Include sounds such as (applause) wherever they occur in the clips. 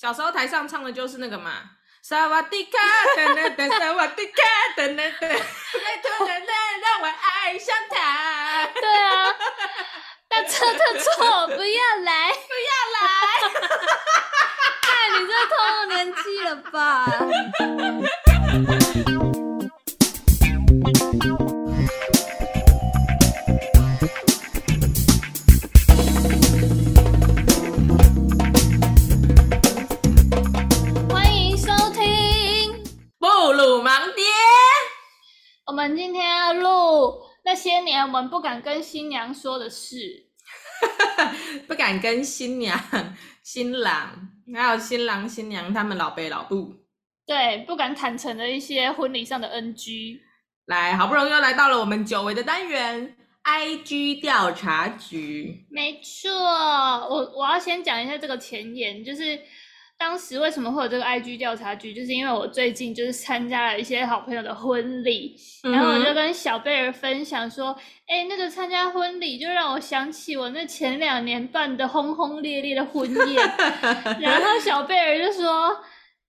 小时候台上唱的就是那个嘛，萨瓦迪卡，等等等，(laughs) 萨瓦迪卡，等等等，拜托等等让我爱上他。对啊，大错特错，不要来，不要来。看 (laughs) 你这透露年纪了吧？(laughs) 们不敢跟新娘说的事，(laughs) 不敢跟新娘、新郎，还有新郎、新娘他们老辈老母，对，不敢坦诚的一些婚礼上的 NG。来，好不容易又来到了我们久违的单元 IG 调查局。没错，我我要先讲一下这个前言，就是。当时为什么会有这个 IG 调查局？就是因为我最近就是参加了一些好朋友的婚礼，嗯、然后我就跟小贝儿分享说：“哎、欸，那个参加婚礼就让我想起我那前两年办的轰轰烈烈的婚宴。(laughs) ”然后小贝儿就说：“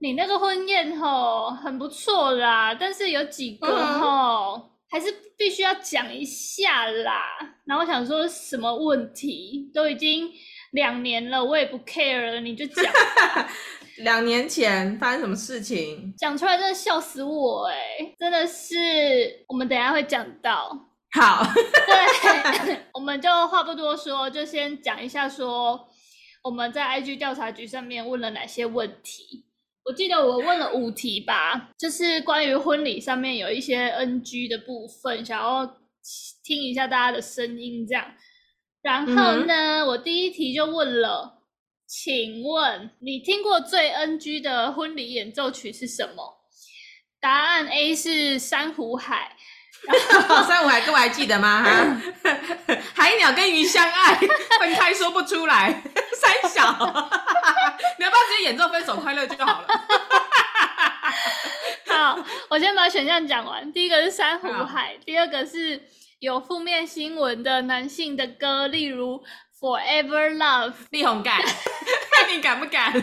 你那个婚宴吼很不错啦，但是有几个吼、嗯、还是必须要讲一下啦。”然后我想说什么问题都已经。两年了，我也不 care 了，你就讲。(laughs) 两年前发生什么事情？讲出来真的笑死我哎、欸！真的是，我们等一下会讲到。好，对，(laughs) 我们就话不多说，就先讲一下说我们在 IG 调查局上面问了哪些问题。我记得我问了五题吧，就是关于婚礼上面有一些 NG 的部分，想要听一下大家的声音，这样。然后呢，嗯、我第一题就问了，请问你听过最 NG 的婚礼演奏曲是什么？答案 A 是珊瑚海。(laughs) 珊瑚海，各位还记得吗？哈，(laughs) 海鸟跟鱼相爱，分开说不出来。三小，(laughs) 你要不要直接演奏《分手快乐》就好了？好，我先把选项讲完。第一个是珊瑚海，第二个是。有负面新闻的男性的歌，例如《Forever Love》，力宏敢，(laughs) 看你敢不敢？(laughs)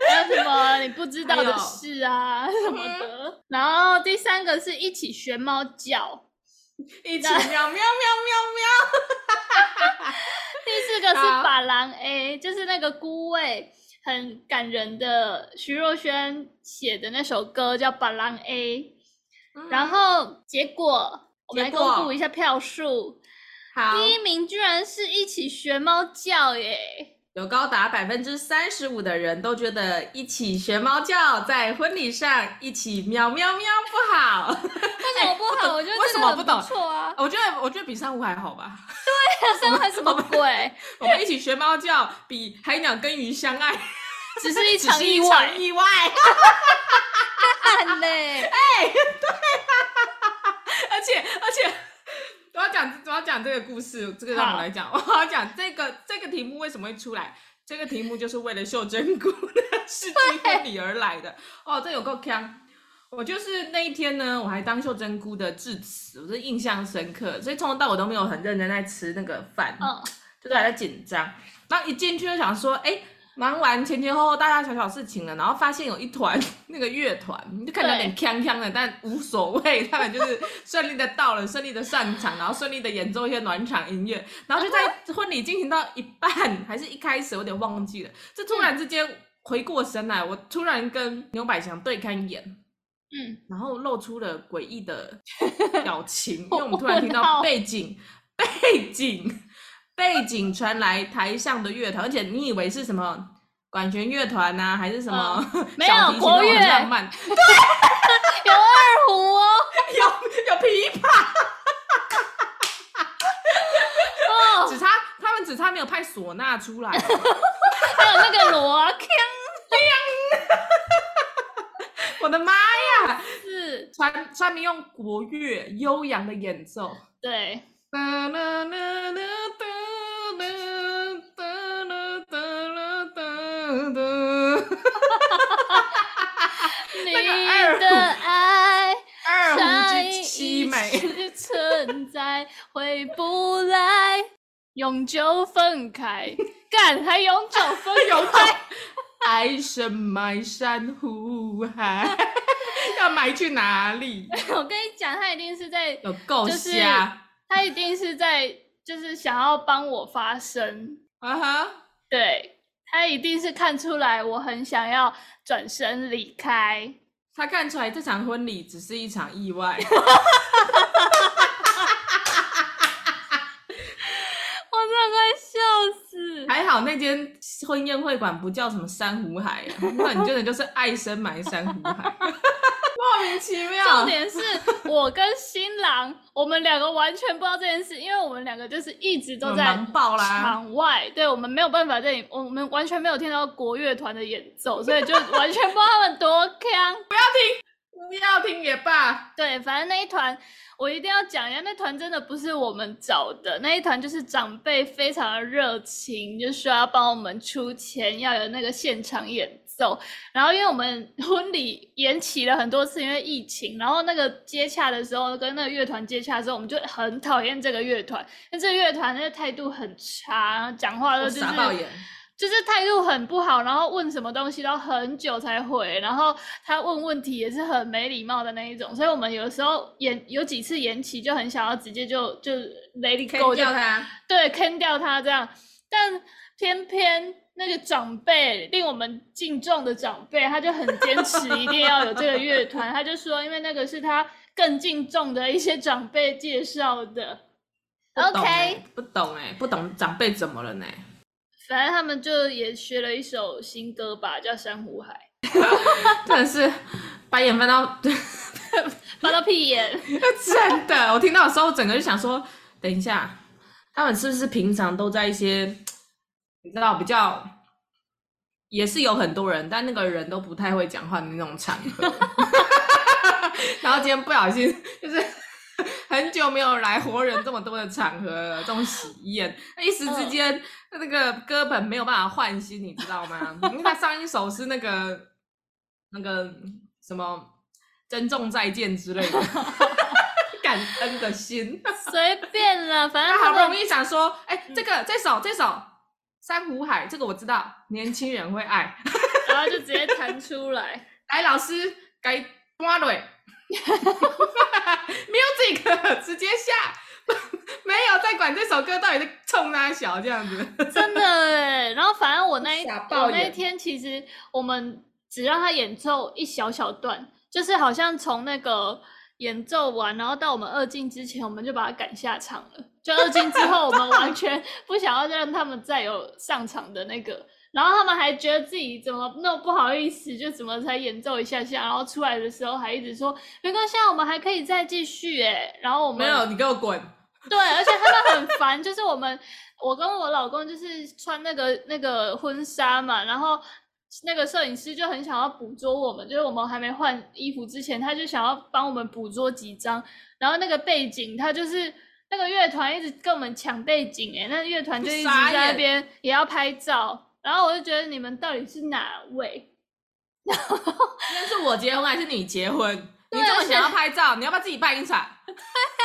还有什么你不知道的事啊？什么的。然后第三个是一起学猫叫，(laughs) 一起喵喵喵喵喵。第四个是法郎 A，就是那个孤味很感人的徐若瑄写的那首歌，叫《把郎 A》。然后结果，我们来公布一下票数。好，第一名居然是一起学猫叫耶！有高达百分之三十五的人都觉得一起学猫叫在婚礼上一起喵喵喵不好。(laughs) 为什么不好？欸、我觉得这个很不懂错啊。我觉得我觉得比珊瑚还好吧。对啊，珊瑚还什么 (laughs) 鬼？我们一起学猫叫比海鸟跟鱼相爱，(laughs) 只是一场意外。意外。很累。哎，对。而且而且，我要讲我要讲这个故事，这个让我来讲。我要讲这个这个题目为什么会出来？这个题目就是为了秀珍菇的世纪婚礼而来的。哦，这有够坑！我就是那一天呢，我还当秀珍菇的致辞，我是印象深刻，所以从头到尾都没有很认真在吃那个饭，嗯，就是还在紧张。然后一进去就想说，哎。忙完前前后后大大小小事情了，然后发现有一团 (laughs) 那个乐团，你就看着有点锵锵的，但无所谓，他们就是顺利的到了，顺利的上场，然后顺利的演奏一些暖场音乐，然后就在婚礼进行到一半，还是一开始有点忘记了，这突然之间回过神来，我突然跟牛百祥对看一眼，嗯，然后露出了诡异的表情，因为我们突然听到背景背景。(laughs) 背景传来台上的乐团，而且你以为是什么管弦乐团呐，还是什么、嗯？(laughs) 没有国乐，浪漫。(laughs) 对，有二胡哦，(laughs) 有有琵琶。哦，只差他们只差没有派唢呐出来，还有那个锣锵锵。我的妈呀！是传传明用国乐悠扬的演奏，对。(laughs) 你的爱，上一世存在，回不来，永久分开，干还永久分开。(laughs) 爱深埋山湖海，(laughs) 要埋去哪里？我跟你讲，他一定是在有够瞎，他一定是在就是想要帮我发声啊哈，uh. 对。他一定是看出来我很想要转身离开，他看出来这场婚礼只是一场意外，(laughs) 我真的快笑死。还好那间婚宴会馆不叫什么珊瑚海啊，那你真的就是爱生埋珊瑚海。(laughs) 莫名其妙。重点是我跟新郎，我们两个完全不知道这件事，因为我们两个就是一直都在场外，对，我们没有办法在，我们完全没有听到国乐团的演奏，所以就完全不知道他们多强。(laughs) 不要听，不要听也罢。对，反正那一团我一定要讲一下，那团真的不是我们找的，那一团就是长辈非常的热情，就说要帮我们出钱，要有那个现场演。走，然后因为我们 (laughs) 婚礼延期了很多次，因为疫情，然后那个接洽的时候跟那个乐团接洽的时候，我们就很讨厌这个乐团，那这个乐团那个态度很差，讲话都就是就是态度很不好，然后问什么东西都很久才回，然后他问问题也是很没礼貌的那一种，所以我们有时候延有几次延期就很想要直接就就 let it go 掉他，对，坑掉他这样，但偏偏。那个长辈令我们敬重的长辈，他就很坚持一定要有这个乐团。他就说，因为那个是他更敬重的一些长辈介绍的。OK，不懂哎、欸，不懂长辈怎么了呢？反正他们就也学了一首新歌吧，叫《珊瑚海 (laughs)》。真的是把眼翻到 (laughs) 翻到屁眼，真的。我听到的时候，我整个就想说，等一下，他们是不是平常都在一些？你知道比较也是有很多人，但那个人都不太会讲话的那种场合。(laughs) 然后今天不小心就是很久没有来活人这么多的场合了，这种喜宴，一时之间那个歌本没有办法换新，你知道吗？因为他上一首是那个那个什么珍重再见之类的，感恩的心，随便了，反正他好不容易想说，哎、欸，这个这首这首。珊瑚海，这个我知道，年轻人会爱，然后就直接弹出来。(laughs) 来，老师，该抓蕊，music (laughs) 直接下，(laughs) 没有在管这首歌到底是冲哪小这样子。真的哎，然后反正我那一我那一天其实我们只让他演奏一小小段，就是好像从那个。演奏完，然后到我们二进之前，我们就把他赶下场了。就二进之后，我们完全不想要让他们再有上场的那个。然后他们还觉得自己怎么那么不好意思，就怎么才演奏一下下，然后出来的时候还一直说没关系，我们还可以再继续哎。然后我们没有，你给我滚。对，而且他们很烦，就是我们我跟我老公就是穿那个那个婚纱嘛，然后。那个摄影师就很想要捕捉我们，就是我们还没换衣服之前，他就想要帮我们捕捉几张。然后那个背景，他就是那个乐团一直跟我们抢背景，哎，那乐团就一直在那边也要拍照。然后我就觉得你们到底是哪位？(laughs) 然后那是我结婚还是你结婚？你这么想要拍照，你要不要自己办一场？(laughs)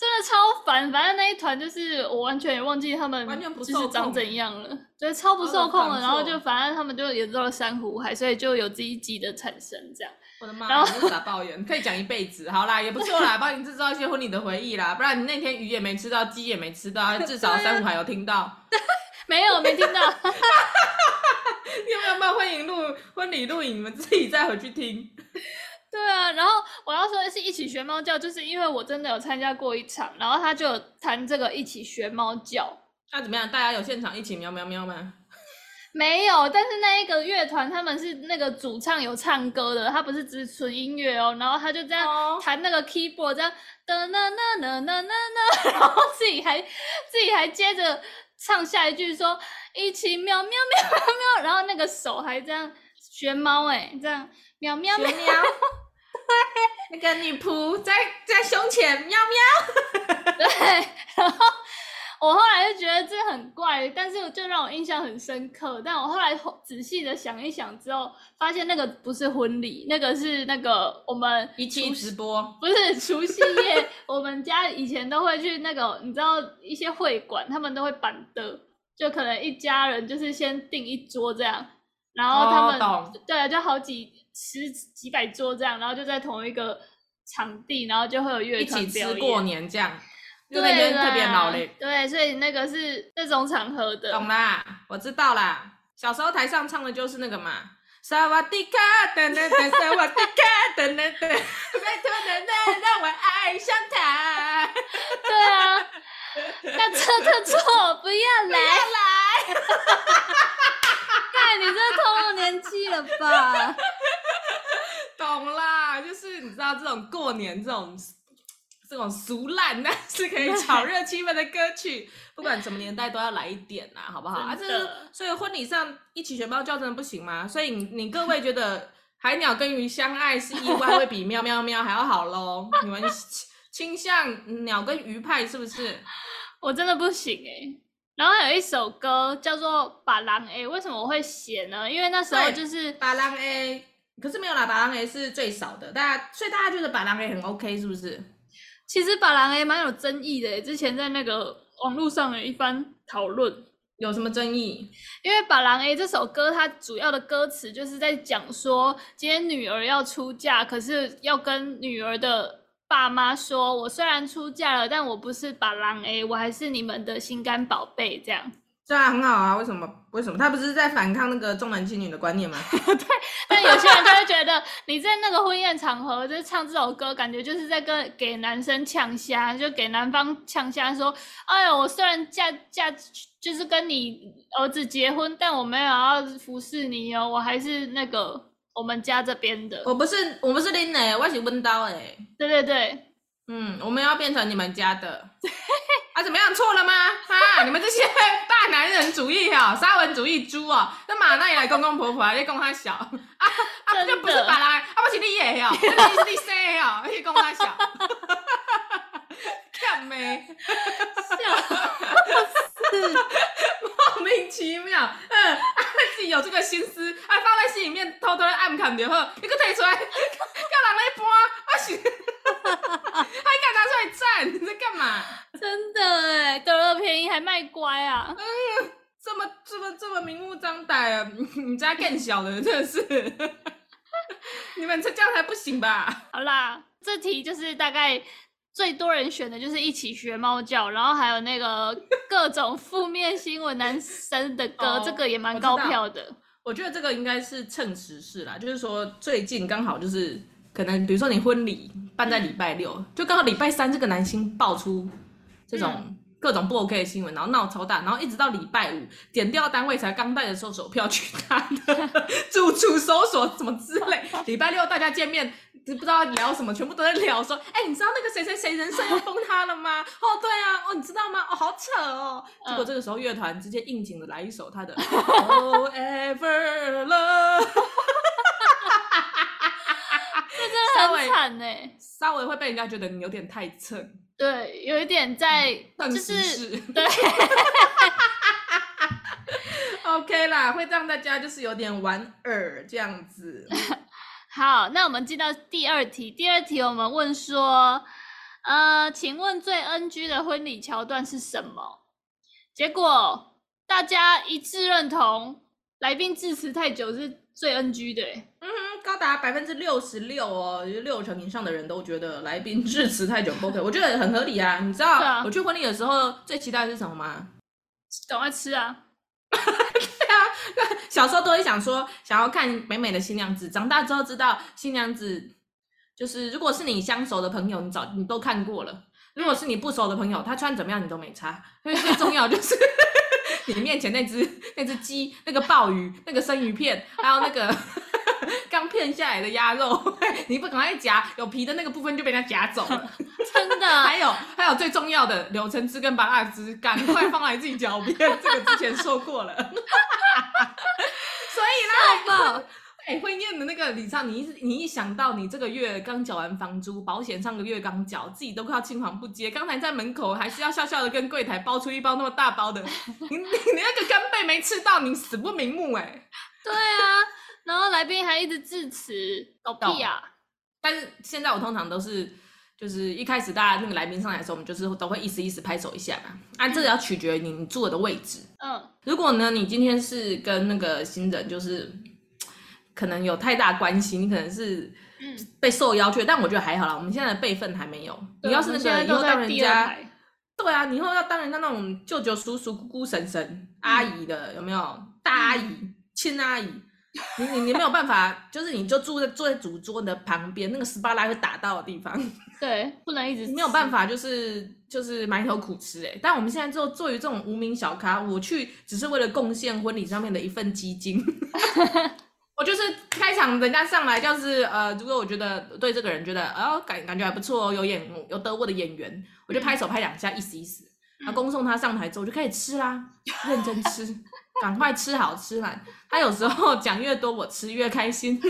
真的超烦，反正那一团就是我完全也忘记他们就是长怎样了，对，超不受控了。然后就反正他们就演奏了珊瑚海，所以就有这一集的产生这样。我的妈，然后咋抱怨，可以讲一辈子。好啦，也不错啦，(laughs) 帮你制造一些婚礼的回忆啦。不然你那天鱼也没吃到，鸡也没吃到，(laughs) 至少珊瑚海有听到。没有，没听到。(laughs) 你有没有办婚礼录婚礼录影？你们自己再回去听。对啊，然后我要说的是一起学猫叫，就是因为我真的有参加过一场，然后他就有弹这个一起学猫叫。那、啊、怎么样？大家有现场一起喵喵喵吗？(laughs) 没有，但是那一个乐团他们是那个主唱有唱歌的，他不是只纯音乐哦，然后他就这样弹那个 keyboard，这样哒哒哒哒哒哒哒，(laughs) 然后自己还自己还接着唱下一句说一起喵喵喵喵喵，然后那个手还这样学猫哎，这样喵喵喵。喵那个女仆在在胸前喵喵，(laughs) 对，然后我后来就觉得这很怪，但是就让我印象很深刻。但我后来仔细的想一想之后，发现那个不是婚礼，那个是那个我们一期直播，不是除夕夜，我们家以前都会去那个，你知道一些会馆，他们都会板的，就可能一家人就是先订一桌这样。然后他们、哦、对，就好几十几百桌这样，然后就在同一个场地，然后就会有乐团一起吃过年这样，对，那边特别闹嘞。对，所以那个是那种场合的。懂啦，我知道啦。小时候台上唱的就是那个嘛，萨瓦迪卡噔噔噔，萨瓦迪卡噔噔噔，拜托等等，让我爱上他。(laughs) 对啊，那错错错，不要来，(laughs) 不要来。(laughs) (laughs) 看，你这透露年纪了吧？懂啦，就是你知道这种过年这种这种俗烂，但是可以炒热气氛的歌曲，不管什么年代都要来一点呐，(laughs) 好不好？啊，这是所以婚礼上一起全包叫真的不行吗？所以你你各位觉得海鸟跟鱼相爱是意外，会比喵喵喵还要好喽？(laughs) 你们倾向鸟跟鱼派是不是？我真的不行哎、欸。然后有一首歌叫做《把狼 A》，为什么我会写呢？因为那时候就是《把狼 A，》，可是没有啦，《把狼 A》是最少的，大家所以大家觉得《把狼 A》很 OK，是不是？其实《把狼 A》蛮有争议的，之前在那个网络上有一番讨论，有什么争议？因为《把狼 A》这首歌，它主要的歌词就是在讲说，今天女儿要出嫁，可是要跟女儿的。爸妈说：“我虽然出嫁了，但我不是把郎 A，，我还是你们的心肝宝贝。”这样，这样很好啊。为什么？为什么？他不是在反抗那个重男轻女的观念吗？(laughs) 对。但有些人就会觉得，你在那个婚宴场合就是唱这首歌，感觉就是在跟给男生呛虾，就给男方呛虾说：“哎呦，我虽然嫁嫁就是跟你儿子结婚，但我没有要服侍你哦，我还是那个。”我们家这边的，我不是，我不是拎的，我是温刀哎。对对对，嗯，我们要变成你们家的，(laughs) 啊，怎么样？错了吗？啊，(laughs) 你们这些大男人主义哈、喔，沙文主义猪哦、喔，那马那也来公公婆婆，你供他小啊啊，这不是把来，啊不是你也哦，你是你生哦，你供他小，看没？笑死。(laughs) (laughs) 莫名其妙，嗯，自己有这个心思，啊，放在心里面，偷偷的暗砍就好，你给我提出来，(laughs) 叫人来搬，我是，(laughs) 还敢拿出来战，你在干嘛？真的哎，得了便宜还卖乖啊！嗯，这么这么这么明目张胆啊！你家更小的真的是，你们这这样才不行吧？好啦，这题就是大概。最多人选的就是一起学猫叫，然后还有那个 (laughs) 各种负面新闻男生的歌，哦、这个也蛮高票的我。我觉得这个应该是趁时事啦，就是说最近刚好就是可能，比如说你婚礼办在礼拜六，嗯、就刚好礼拜三这个男星爆出这种。嗯各种不 OK 的新闻，然后闹超大，然后一直到礼拜五点掉单位才刚带着搜索票去他的 (laughs) 住处搜索什么之类。礼拜六大家见面，不知道聊什么，全部都在聊说，哎、欸，你知道那个谁谁谁人设要崩塌了吗？哦，对啊，哦，你知道吗？哦，好扯哦。结果这个时候乐团直接应景的来一首他的 Forever Love，这真的很惨 (laughs) 呢，稍微会被人家觉得你有点太蹭。对，有一点在，嗯、就是对，(laughs) (laughs) OK 啦，会让大家就是有点玩耳这样子。好，那我们进到第二题。第二题我们问说，呃，请问最 NG 的婚礼桥段是什么？结果大家一致认同，来宾致辞太久是最 NG 的。嗯哼高达百分之六十六哦，就六成以上的人都觉得来宾致辞太久不 OK，我觉得很合理啊。你知道、啊、我去婚礼的时候最期待的是什么吗？赶快吃啊！(laughs) 对啊，小时候都会想说想要看美美的新娘子，长大之后知道新娘子就是，如果是你相熟的朋友，你早你都看过了；如果是你不熟的朋友，他穿怎么样你都没差。(laughs) (laughs) 因为最重要就是 (laughs) 你面前那只那只鸡、那个鲍鱼、那个生鱼片，还有那个。刚片下来的鸭肉，(laughs) 你不赶快夹，有皮的那个部分就被人家夹走了。(laughs) 真的，(laughs) 还有还有最重要的柳橙汁跟芭乐汁，赶快放来自己脚边。这个之前说过了。所以呢，哎、欸，婚宴的那个李畅，你一你一想到你这个月刚缴完房租，保险上个月刚缴，自己都快要青黄不接。刚才在门口还是要笑笑的跟柜台包出一包那么大包的，你你那个干贝没吃到，你死不瞑目哎、欸。对啊。然后来宾还一直致辞，搞屁啊！但是现在我通常都是，就是一开始大家那个来宾上来的时候，我们就是都会意思意思拍手一下嘛。啊，这个要取决于你坐的位置。嗯，如果呢，你今天是跟那个新人，就是可能有太大关系，你可能是被受邀去，但我觉得还好啦。我们现在的辈分还没有。你要是那个以后当人家，对啊，你以后要当人家那种舅舅、叔叔、姑姑、婶婶、阿姨的，有没有？大阿姨、亲阿姨。(laughs) 你你你没有办法，就是你就住在坐在主桌的旁边，那个斯巴拉会打到的地方，(laughs) 对，不能一直没有办法，就是就是埋头苦吃哎。但我们现在做做于这种无名小咖，我去只是为了贡献婚礼上面的一份基金。(laughs) 我就是开场人家上来就是呃，如果我觉得对这个人觉得哦感感觉还不错哦，有演有得过的演员，我就拍手拍两下，意思意思。他恭送他上台之后，我就开始吃啦，认真吃。赶快吃好吃满，他有时候讲越多，我吃越开心。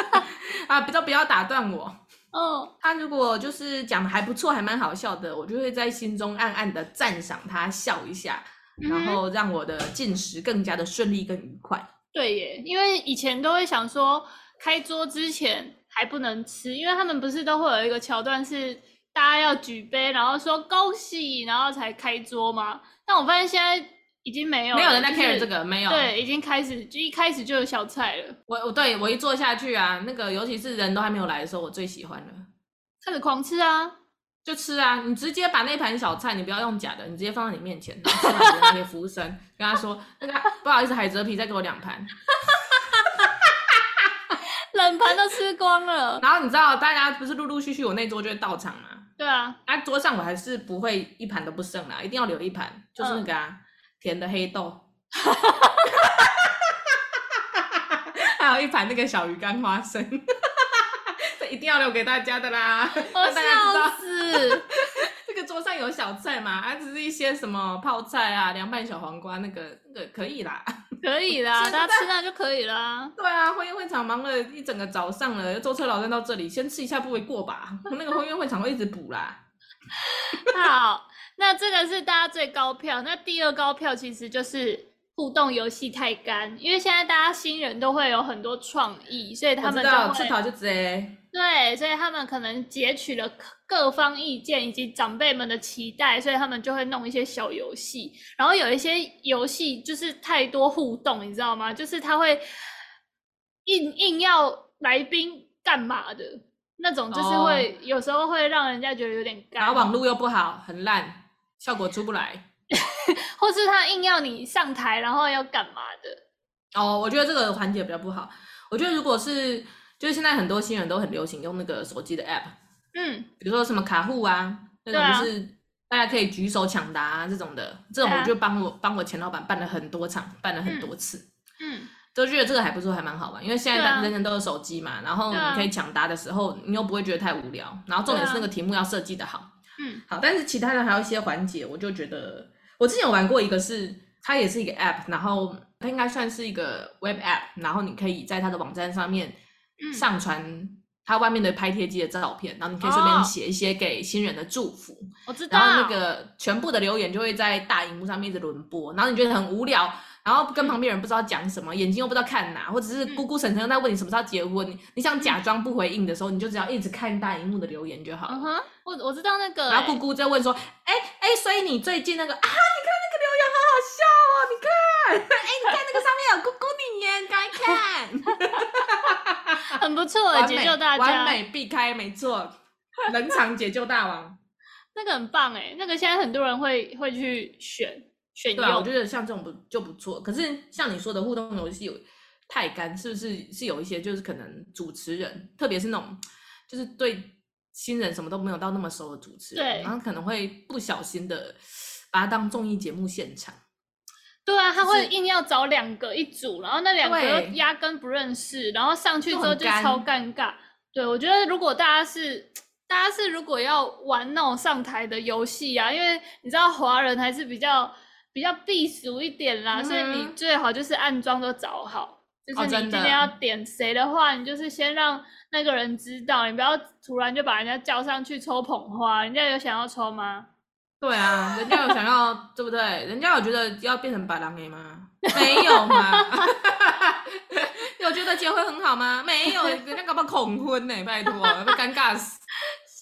(laughs) 啊，都不要打断我。哦，他如果就是讲的还不错，还蛮好笑的，我就会在心中暗暗的赞赏他，笑一下，然后让我的进食更加的顺利跟愉快。对耶，因为以前都会想说，开桌之前还不能吃，因为他们不是都会有一个桥段是大家要举杯，然后说恭喜，然后才开桌吗？但我发现现在。已经没有，没有人在 care 这个，没有。对，已经开始，就一开始就有小菜了。我我对我一坐下去啊，那个尤其是人都还没有来的时候，我最喜欢了。开始狂吃啊，就吃啊！你直接把那盘小菜，你不要用假的，你直接放在你面前，然后 (laughs) 吃完那些服务生跟他说：“那个不好意思，海蜇皮再给我两盘。(laughs) ” (laughs) 冷盘都吃光了。然后你知道，大家不是陆陆续续我那桌就会到场吗？对啊，啊，桌上我还是不会一盘都不剩啦，一定要留一盘，就是那个啊。嗯甜的黑豆，还有一盘那个小鱼干花生，这一定要留给大家的啦！(laughs) 让大家知道这个桌上有小菜嘛，啊，只是一些什么泡菜啊、凉拌小黄瓜，那个那个可以啦，可以啦，大家吃那就可以啦。对啊，婚宴会场忙了一整个早上了，舟车劳顿到这里，先吃一下不为过吧？那个婚宴会场会一直补啦。好。那这个是大家最高票，那第二高票其实就是互动游戏太干，因为现在大家新人都会有很多创意，所以他们就会出逃就直接对，所以他们可能截取了各方意见以及长辈们的期待，所以他们就会弄一些小游戏，然后有一些游戏就是太多互动，你知道吗？就是他会硬硬要来宾干嘛的那种，就是会、哦、有时候会让人家觉得有点干，然后网络又不好，很烂。效果出不来，(laughs) 或是他硬要你上台，然后要干嘛的？哦，我觉得这个环节比较不好。我觉得如果是，就是现在很多新人都很流行用那个手机的 app，嗯，比如说什么卡户啊，那种就是大家可以举手抢答啊这种的，这种我就帮我帮我前老板办了很多场，办了很多次，嗯，都觉得这个还不错，还蛮好玩，因为现在人人都有手机嘛，然后你可以抢答的时候，你又不会觉得太无聊，然后重点是那个题目要设计的好。嗯，好，但是其他的还有一些环节，我就觉得我之前有玩过一个是，是它也是一个 app，然后它应该算是一个 web app，然后你可以在它的网站上面上传它外面的拍贴机的照片，然后你可以顺便写一些给新人的祝福。我知道。然后那个全部的留言就会在大荧幕上面一直轮播，然后你觉得很无聊。然后跟旁边人不知道讲什么，眼睛又不知道看哪，或者是姑姑婶婶又在问你什么时候结婚，你你想假装不回应的时候，你就只要一直看大荧幕的留言就好。嗯哼，我我知道那个。然后姑姑在问说，哎哎，所以你最近那个啊，你看那个留言好好笑哦，你看，(laughs) 哎，你看那个上面有姑姑你耶，你赶快看。很不错，解救大家，完美避开，没错，冷场解救大王，(laughs) 那个很棒哎，那个现在很多人会会去选。选对啊，我觉得像这种不就不错。可是像你说的互动游戏有太干，是不是是有一些就是可能主持人，特别是那种就是对新人什么都没有到那么熟的主持人，对，然后可能会不小心的把它当综艺节目现场。对啊，他会硬要找两个一组，然后那两个压根不认识，然后上去之后就超尴尬。对，我觉得如果大家是大家是如果要玩那种上台的游戏啊，因为你知道华人还是比较。比较避俗一点啦，嗯、所以你最好就是暗桩都找好，就是你今天要点谁的话，你就是先让那个人知道，你不要突然就把人家叫上去抽捧花，人家有想要抽吗？对啊，人家有想要，(laughs) 对不对？人家有觉得要变成白狼 A 吗？没有吗？(laughs) 有觉得结婚很好吗？没有，人家搞不好恐婚呢，拜托，被尴尬死。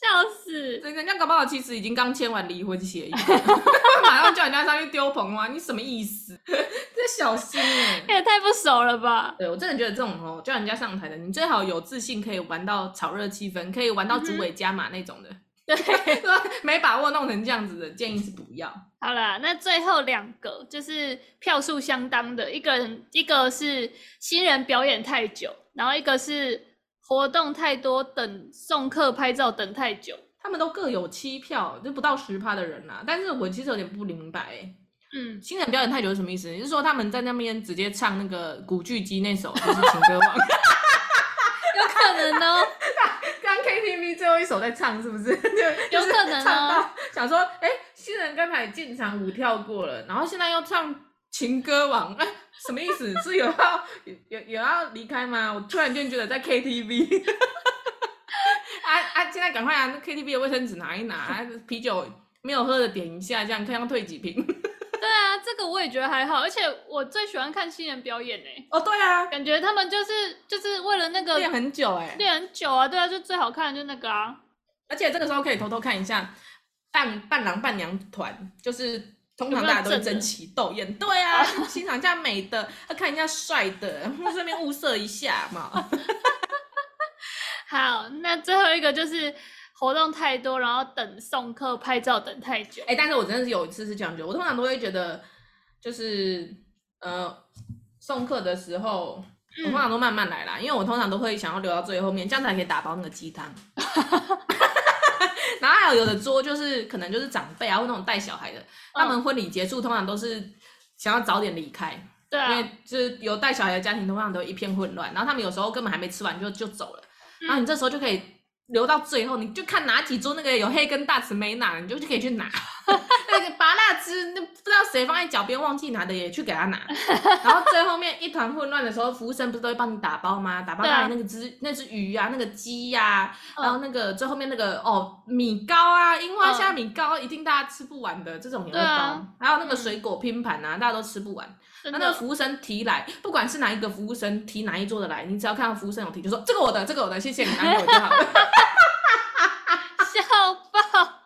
笑死！人家搞不好其实已经刚签完离婚协议，(laughs) 马上叫人家上去丢棚吗？你什么意思？(laughs) 这小心哎，也太不熟了吧？对，我真的觉得这种哦，叫人家上台的，你最好有自信，可以玩到炒热气氛，可以玩到主委加码那种的。对，(laughs) 没把握弄成这样子的，建议是不要。好了，那最后两个就是票数相当的，一个人一个是新人表演太久，然后一个是。活动太多，等送客拍照等太久，他们都各有七票，就不到十趴的人啦。但是我其实有点不明白，嗯，新人表演太久是什么意思？你是说他们在那边直接唱那个古巨基那首就是情歌王，(laughs) 有可能哦。(laughs) 刚 KTV 最后一首在唱是不是？(laughs) 有可能哦。想说，哎、欸，新人刚才进场舞跳过了，然后现在又唱情歌王。(laughs) 什么意思？是有要有有要离开吗？我突然间觉得在 KTV，啊啊！现在赶快啊！那 KTV 的卫生纸拿一拿，啤酒没有喝的点一下，这样看要退几瓶。对啊，这个我也觉得还好，而且我最喜欢看新人表演呢。哦，对啊，感觉他们就是就是为了那个练很久哎，练很久啊，对啊，就最好看的就那个啊。而且这个时候可以偷偷看一下伴伴郎伴娘团，就是。通常大家都会争奇斗艳，对啊，欣赏一下美的，要看一下帅的，顺便物色一下嘛。(laughs) 好，那最后一个就是活动太多，然后等送客拍照等太久。哎、欸，但是我真的是有一次是这样觉得，我通常都会觉得，就是呃送客的时候，我通常都慢慢来啦，嗯、因为我通常都会想要留到最后面，这样才可以打包那个鸡汤。(laughs) 然后还有有的桌就是可能就是长辈啊，或那种带小孩的，他们婚礼结束通常都是想要早点离开，对啊，因为就是有带小孩的家庭通常都一片混乱，然后他们有时候根本还没吃完就就走了，然后你这时候就可以。留到最后，你就看哪几桌那个有黑根大匙没拿，你就就可以去拿。(laughs) 那个拔蜡汁，那不知道谁放在脚边忘记拿的，也去给他拿。(laughs) 然后最后面一团混乱的时候，服务生不是都会帮你打包吗？打包那里那个只那只鱼啊，那个鸡呀、啊，然后那个最后面那个哦米糕啊，樱花虾米糕，一定大家吃不完的这种也会包。啊、还有那个水果拼盘啊，大家都吃不完。那那个服务生提来，不管是哪一个服务生提哪一桌的来，你只要看到服务生有提，就说这个我的，这个我的，谢谢你拿给我就好了。(laughs) 笑爆！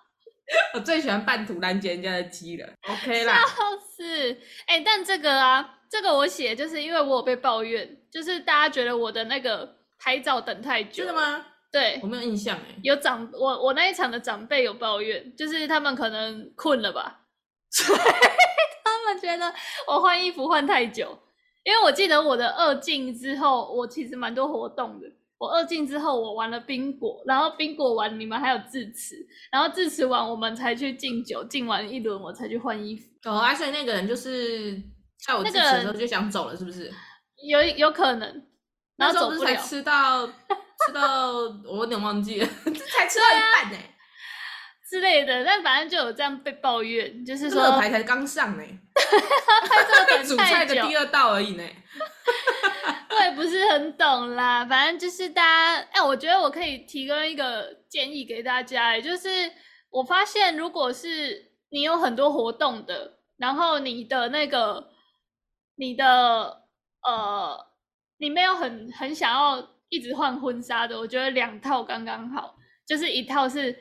我最喜欢半途拦截人家的鸡了。OK 啦。笑死！哎、欸，但这个啊，这个我写就是因为我有被抱怨，就是大家觉得我的那个拍照等太久。真的吗？对，我没有印象哎。有长我我那一场的长辈有抱怨，就是他们可能困了吧，(laughs) 所以他们觉得我换衣服换太久。因为我记得我的二进之后，我其实蛮多活动的。我二进之后，我玩了冰果，然后冰果完，你们还有致辞，然后致辞完，我们才去敬酒，敬完一轮，我才去换衣服。哦，而且那个人就是在我致辞的时候就想走了，是不是？有有可能，然后走不了，才吃到吃到，我有点忘记了，(laughs) 才吃到一半呢、欸。之类的，但反正就有这样被抱怨，就是说这牌才刚上呢，(laughs) 主菜的第二道而已呢。(laughs) 我也不是很懂啦，反正就是大家，哎、欸，我觉得我可以提供一个建议给大家，就是我发现，如果是你有很多活动的，然后你的那个你的呃，你没有很很想要一直换婚纱的，我觉得两套刚刚好，就是一套是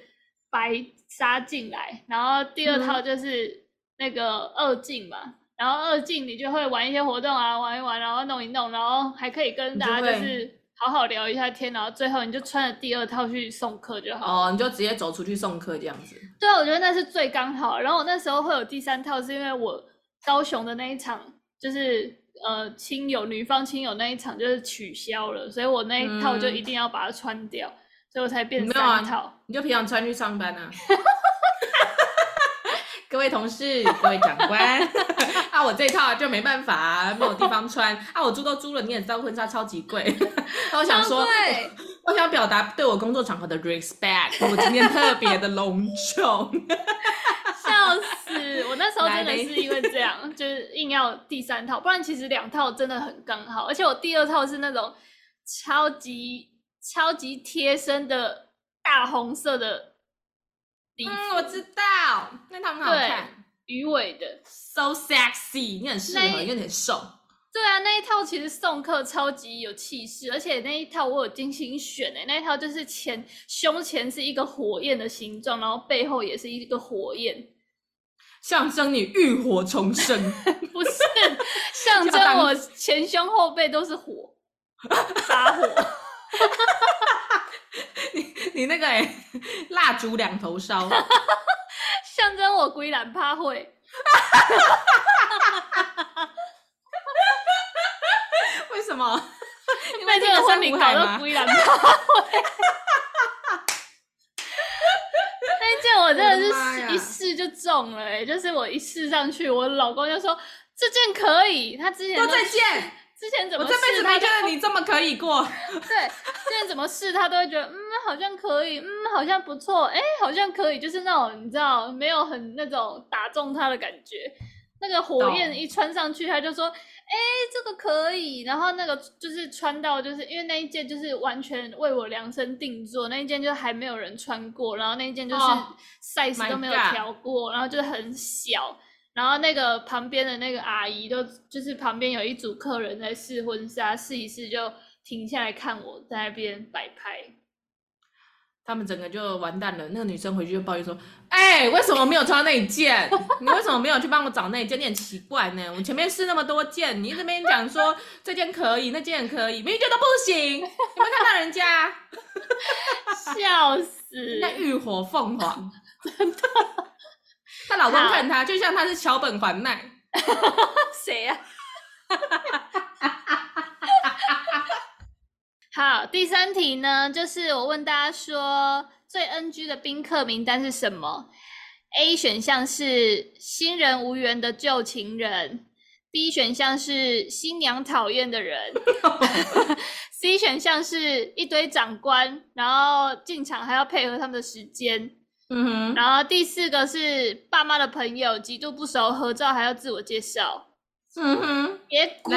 白纱进来，然后第二套就是那个二进嘛。然后二进你就会玩一些活动啊，玩一玩，然后弄一弄，然后还可以跟大家就是好好聊一下天，然后最后你就穿着第二套去送客就好。哦，你就直接走出去送客这样子。对啊，我觉得那是最刚好。然后我那时候会有第三套，是因为我高雄的那一场就是呃亲友女方亲友那一场就是取消了，所以我那一套就一定要把它穿掉，嗯、所以我才变三套。啊、你就平常穿去上班啊。(laughs) 各位同事，各位长官，(laughs) 啊，我这套就没办法、啊，没有地方穿。啊，我租都租了，你也知道婚纱超级贵。(laughs) 那我想说，贵我想表达对我工作场合的 respect，我今天特别的隆重。笑死！我那时候真的是因为这样，就是硬要第三套，不然其实两套真的很刚好。而且我第二套是那种超级超级贴身的大红色的。嗯，我知道，那套很好看，鱼尾的，so sexy，你很适合，因为你很瘦。对啊，那一套其实送客超级有气势，而且那一套我有精心选诶，那一套就是前胸前是一个火焰的形状，然后背后也是一个火焰，象征你浴火重生，(laughs) 不是象征我前胸后背都是火，(laughs) 发火。你你那个哎、欸，蜡烛两头烧，(laughs) 象征我归兰趴会。为什么？因为这个婚礼搞到归兰趴会。那一件我真的是试一试就中了哎、欸，就是我一试上去，我老公就说这件可以。他之前都在见。之前怎么？我这辈子没觉得你这么可以过。(laughs) 对，之前怎么试他都会觉得，嗯，好像可以，嗯，好像不错，哎、欸，好像可以，就是那种你知道，没有很那种打中他的感觉。那个火焰一穿上去，他就说，哎、欸，这个可以。然后那个就是穿到，就是因为那一件就是完全为我量身定做，那一件就还没有人穿过，然后那一件就是 size 都没有调过，oh、然后就是很小。然后那个旁边的那个阿姨都就是旁边有一组客人在试婚纱，试一试就停下来看我在那边摆拍，他们整个就完蛋了。那个女生回去就抱怨说：“哎、欸，为什么没有穿那一件？(laughs) 你为什么没有去帮我找那一件？你很奇怪呢。我前面试那么多件，你这边讲说这件可以，那件可以，明明觉得不行。有没有看到人家？(laughs) 笑死！(laughs) 那浴火凤凰，真的。”她老公看她，就像她是桥本环奈。(laughs) 谁呀？(laughs) 好，第三题呢，就是我问大家说，最 NG 的宾客名单是什么？A 选项是新人无缘的旧情人，B 选项是新娘讨厌的人，(laughs) C 选项是一堆长官，然后进场还要配合他们的时间。嗯哼，然后第四个是爸妈的朋友，极度不熟，合照还要自我介绍。嗯哼，结果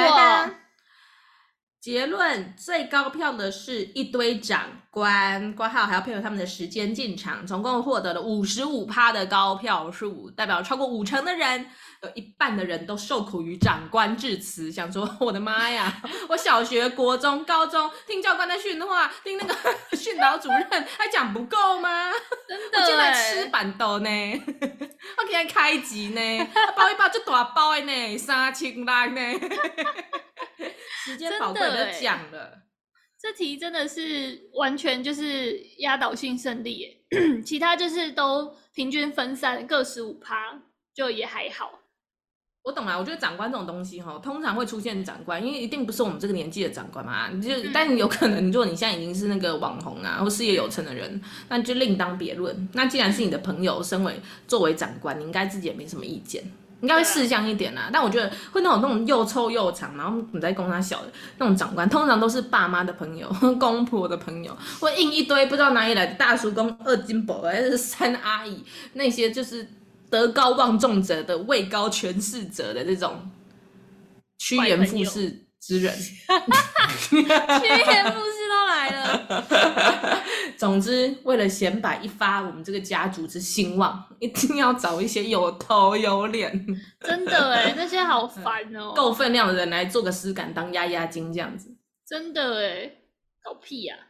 结论最高票的是一堆长官，挂号还要配合他们的时间进场，总共获得了五十五趴的高票数，代表超过五成的人。有一半的人都受苦于长官致辞，想说 (laughs) 我的妈呀！我小学、国中、高中听教官在训话，听那个 (laughs) 训导主任还讲不够吗？真的，我现在吃板豆呢，我今天开机呢，包一包就大包的呢，三千来呢，时间宝贵的讲了。这题真的是完全就是压倒性胜利耶，(coughs) 其他就是都平均分散各十五趴，就也还好。我懂了，我觉得长官这种东西哈，通常会出现长官，因为一定不是我们这个年纪的长官嘛。你就，嗯、但有可能，如果你现在已经是那个网红啊，或事业有成的人，那就另当别论。那既然是你的朋友，身为作为长官，你应该自己也没什么意见，应该会识相一点啦。啊、但我觉得会那种那种又臭又长，然后你在供他小的那种长官，通常都是爸妈的朋友、公婆的朋友，会印一堆不知道哪里来的大叔公、二金伯还是三阿姨，那些就是。德高望重者的位高权势者的这种趋炎附势之人，(laughs) 趋炎附势都来了。(laughs) 总之，为了显摆一发我们这个家族之兴旺，一定要找一些有头有脸，真的哎，(laughs) 那些好烦哦，够分量的人来做个尸感当压压惊这样子，真的哎，搞屁呀、啊！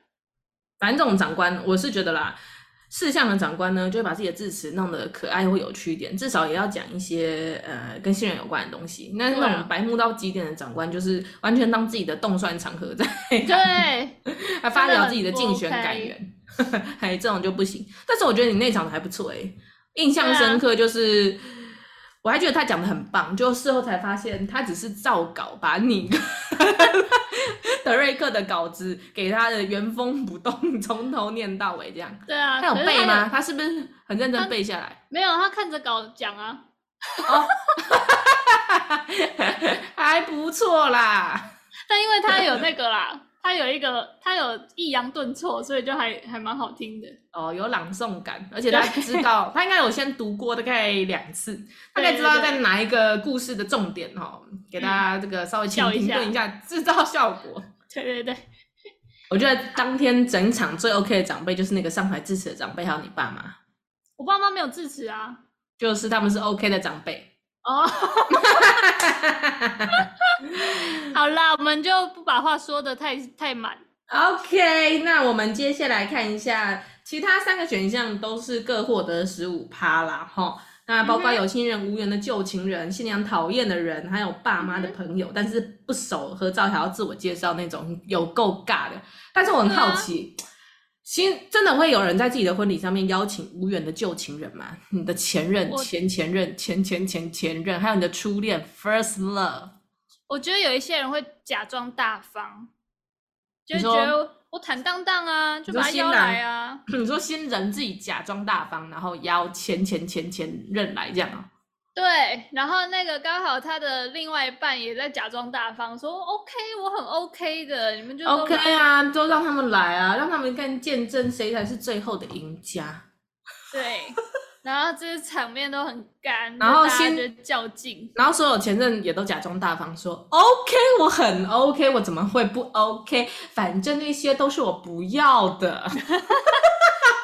反正这种长官，我是觉得啦。识相的长官呢，就会把自己的致辞弄得可爱或有趣一点，至少也要讲一些呃跟新人有关的东西。那那种白目到极点的长官，就是完全当自己的动算场合在，对，(laughs) 还发表自己的竞选感言，还这种就不行。但是我觉得你那场还不错诶，印象深刻就是。我还觉得他讲的很棒，就事后才发现他只是照稿把你 (laughs) 德瑞克的稿子给他的原封不动，从头念到尾这样。对啊，他有背吗？他，他是不是很认真背下来？没有，他看着稿讲啊。哦，(laughs) 还不错啦。(laughs) 但因为他有那个啦。他有一个，他有抑扬顿挫，所以就还还蛮好听的。哦，有朗诵感，而且他知道，他应该有先读过大概两次，大概知道在哪一个故事的重点哈，给大家这个稍微倾听一下，制造效果。(laughs) 对对对，我觉得当天整场最 OK 的长辈就是那个上台致辞的长辈，还有你爸妈。我爸妈没有致辞啊，就是他们是 OK 的长辈。哦，(laughs) 好啦，我们就不把话说的太太满。OK，那我们接下来看一下，其他三个选项都是各获得十五趴啦，哈。那包括有亲人、无缘的旧情人、新娘讨厌的人，还有爸妈的朋友，但是不熟合照还要自我介绍那种，有够尬的。但是我很好奇，新真的会有人在自己的婚礼上面邀请无缘的旧情人吗？你的前任、前前任、前前前前任，还有你的初恋 （first love）？我觉得有一些人会假装大方，就觉得。我坦荡荡啊，就把他邀来啊。(clears throat) 你说新人自己假装大方，然后邀前前前前任来这样啊？对，然后那个刚好他的另外一半也在假装大方，说 OK，我很 OK 的，你们就 OK 啊，都让他们来啊，让他们看见证谁才是最后的赢家。对。然后这些场面都很干，然后先较劲，然后所有前任也都假装大方说 OK，我很 OK，我怎么会不 OK？反正那些都是我不要的。(laughs)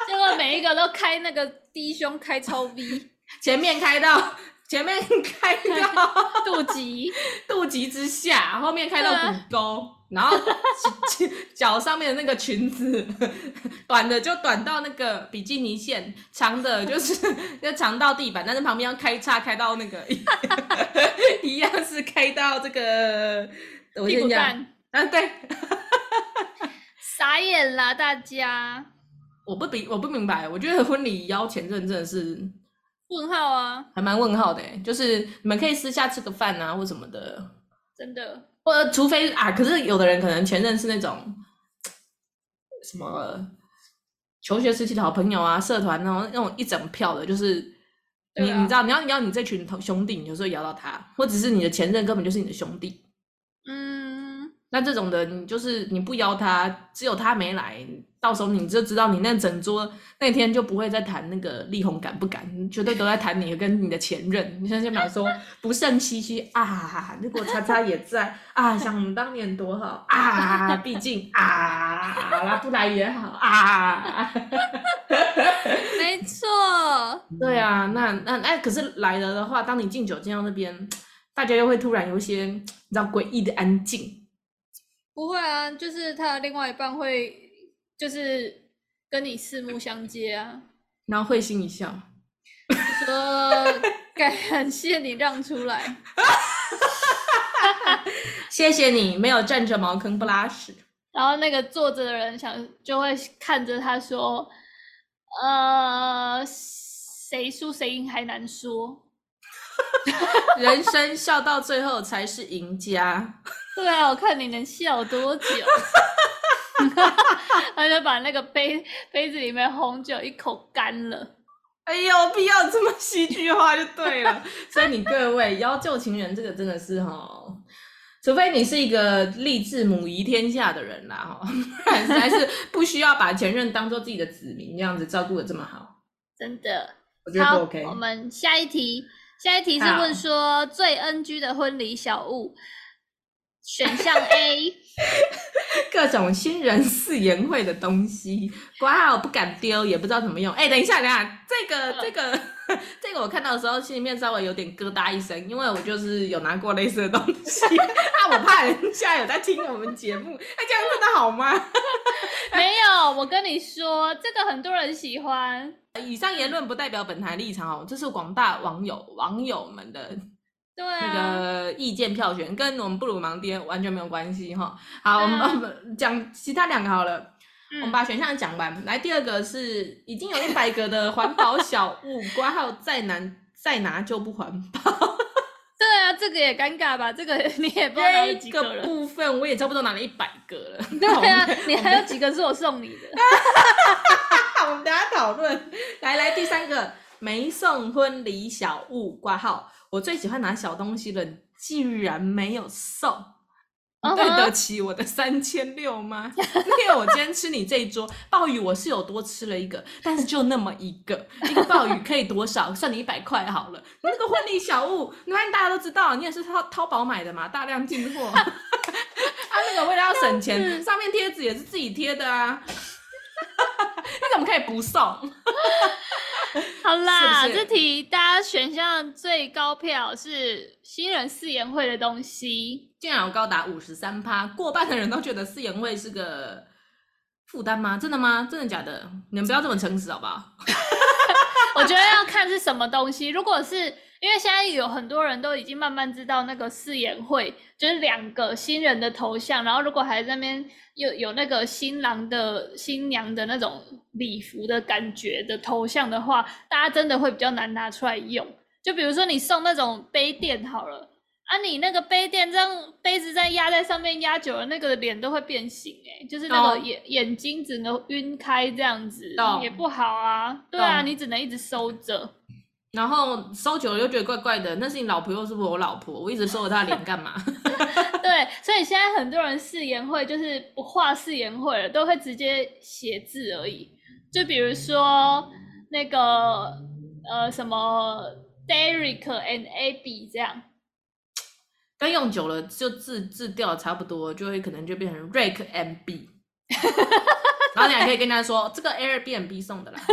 结果每一个都开那个低胸开超 V，(laughs) 前面开到前面开到 (laughs) 肚脐，肚脐之下，后面开到骨沟。然后 (laughs) 脚上面的那个裙子，(laughs) 短的就短到那个比基尼线，长的就是要长到地板，但是旁边要开叉开到那个一样是开到这个我先讲啊，对，傻眼啦大家！我不比我不明白，我觉得婚礼邀前任真的是问号啊，还蛮问号的，就是你们可以私下吃个饭啊或什么的，真的。或者，除非啊，可是有的人可能前任是那种什么求学时期的好朋友啊，社团那种那种一整票的，就是你、啊、你知道，你要你要你这群兄弟，你有时候摇到他，或者是你的前任根本就是你的兄弟，嗯，那这种的你就是你不邀他，只有他没来。到时候你就知道，你那整桌那天就不会再谈那个力宏敢不敢，绝对都在谈你跟你的前任。你现在就想说不胜唏嘘啊，如果叉叉也在啊，想当年多好啊，毕竟啊，来不来也好啊。没错，对啊，那那哎，可是来了的话，当你敬酒敬到那边，大家又会突然有一些你知道诡异的安静。不会啊，就是他的另外一半会。就是跟你四目相接啊，然后会心一笑，(laughs) 说感谢你让出来，(laughs) 谢谢你没有占着茅坑不拉屎。然后那个坐着的人想就会看着他说，呃，谁输谁赢还难说，(laughs) 人生笑到最后才是赢家。对啊，我看你能笑多久。(laughs) 他就把那个杯杯子里面红酒一口干了。哎呦，必要这么戏剧化就对了。(laughs) 所以你各位邀旧情人，这个真的是哈，除非你是一个立志母仪天下的人啦哈，(laughs) 还是不需要把前任当做自己的子民，这样子照顾的这么好。真的，我觉得不 OK。我们下一题，下一题是问说最 NG 的婚礼小物，选项 A。(laughs) 各种新人誓言会的东西，括号不敢丢，也不知道怎么用。哎、欸，等一下，等一下，这个、这个、这个，(laughs) 我看到的时候，心里面稍微有点咯噔一声，因为我就是有拿过类似的东西，(laughs) 啊，我怕人家有在听我们节目，哎，这样真的好吗？没有，我跟你说，这个很多人喜欢。以上言论不代表本台立场哦，这是广大网友网友们的。对啊，那个意见票选跟我们布鲁盲爹完全没有关系哈。好，我们讲其他两个好了。嗯、我们把选项讲完。来，第二个是已经有一百个的环保小物，挂号再难再拿就不环保。对啊，这个也尴尬吧？这个你也不知道哪几个了。个部分我也差不多拿了一百个了。对啊，(laughs) 你还有几个是我送你的？(laughs) 我们等下讨论。来来，第三个没送婚礼小物，挂号。我最喜欢拿小东西了，竟然没有送，uh huh. 对得起我的三千六吗？(laughs) 因为我今天吃你这一桌鲍鱼，我是有多吃了一个，但是就那么一个，一个鲍鱼可以多少？算你一百块好了。那个婚礼小物，你看大家都知道，你也是淘淘宝买的嘛，大量进货。(laughs) 啊，那个为了要省钱，上面贴纸也是自己贴的啊。你怎么可以不送？(laughs) (laughs) 好啦，是不是这题大家选项最高票是新人四言会的东西，竟然有高达五十三趴，过半的人都觉得四言会是个负担吗？真的吗？真的假的？你们不要这么诚实好不好？(laughs) 我觉得要看是什么东西。如果是因为现在有很多人都已经慢慢知道那个四言会就是两个新人的头像，然后如果还在那边有有那个新郎的新娘的那种礼服的感觉的头像的话，大家真的会比较难拿出来用。就比如说你送那种杯垫好了啊，你那个杯垫这样杯子在压在上面压久了，那个脸都会变形哎、欸，就是那个眼、oh. 眼睛只能晕开这样子，oh. 也不好啊。对啊，oh. 你只能一直收着。然后收久了又觉得怪怪的，那是你老婆又是不是我老婆？我一直收着她的脸干嘛？(laughs) 对，所以现在很多人誓言会就是不画誓言会了，都会直接写字而已。就比如说那个呃什么 Derek and Abby 这样，但用久了就字字调差不多，就会可能就变成 Rick and B。(laughs) 然后你还可以跟他说这个 Airbnb 送的啦。(laughs)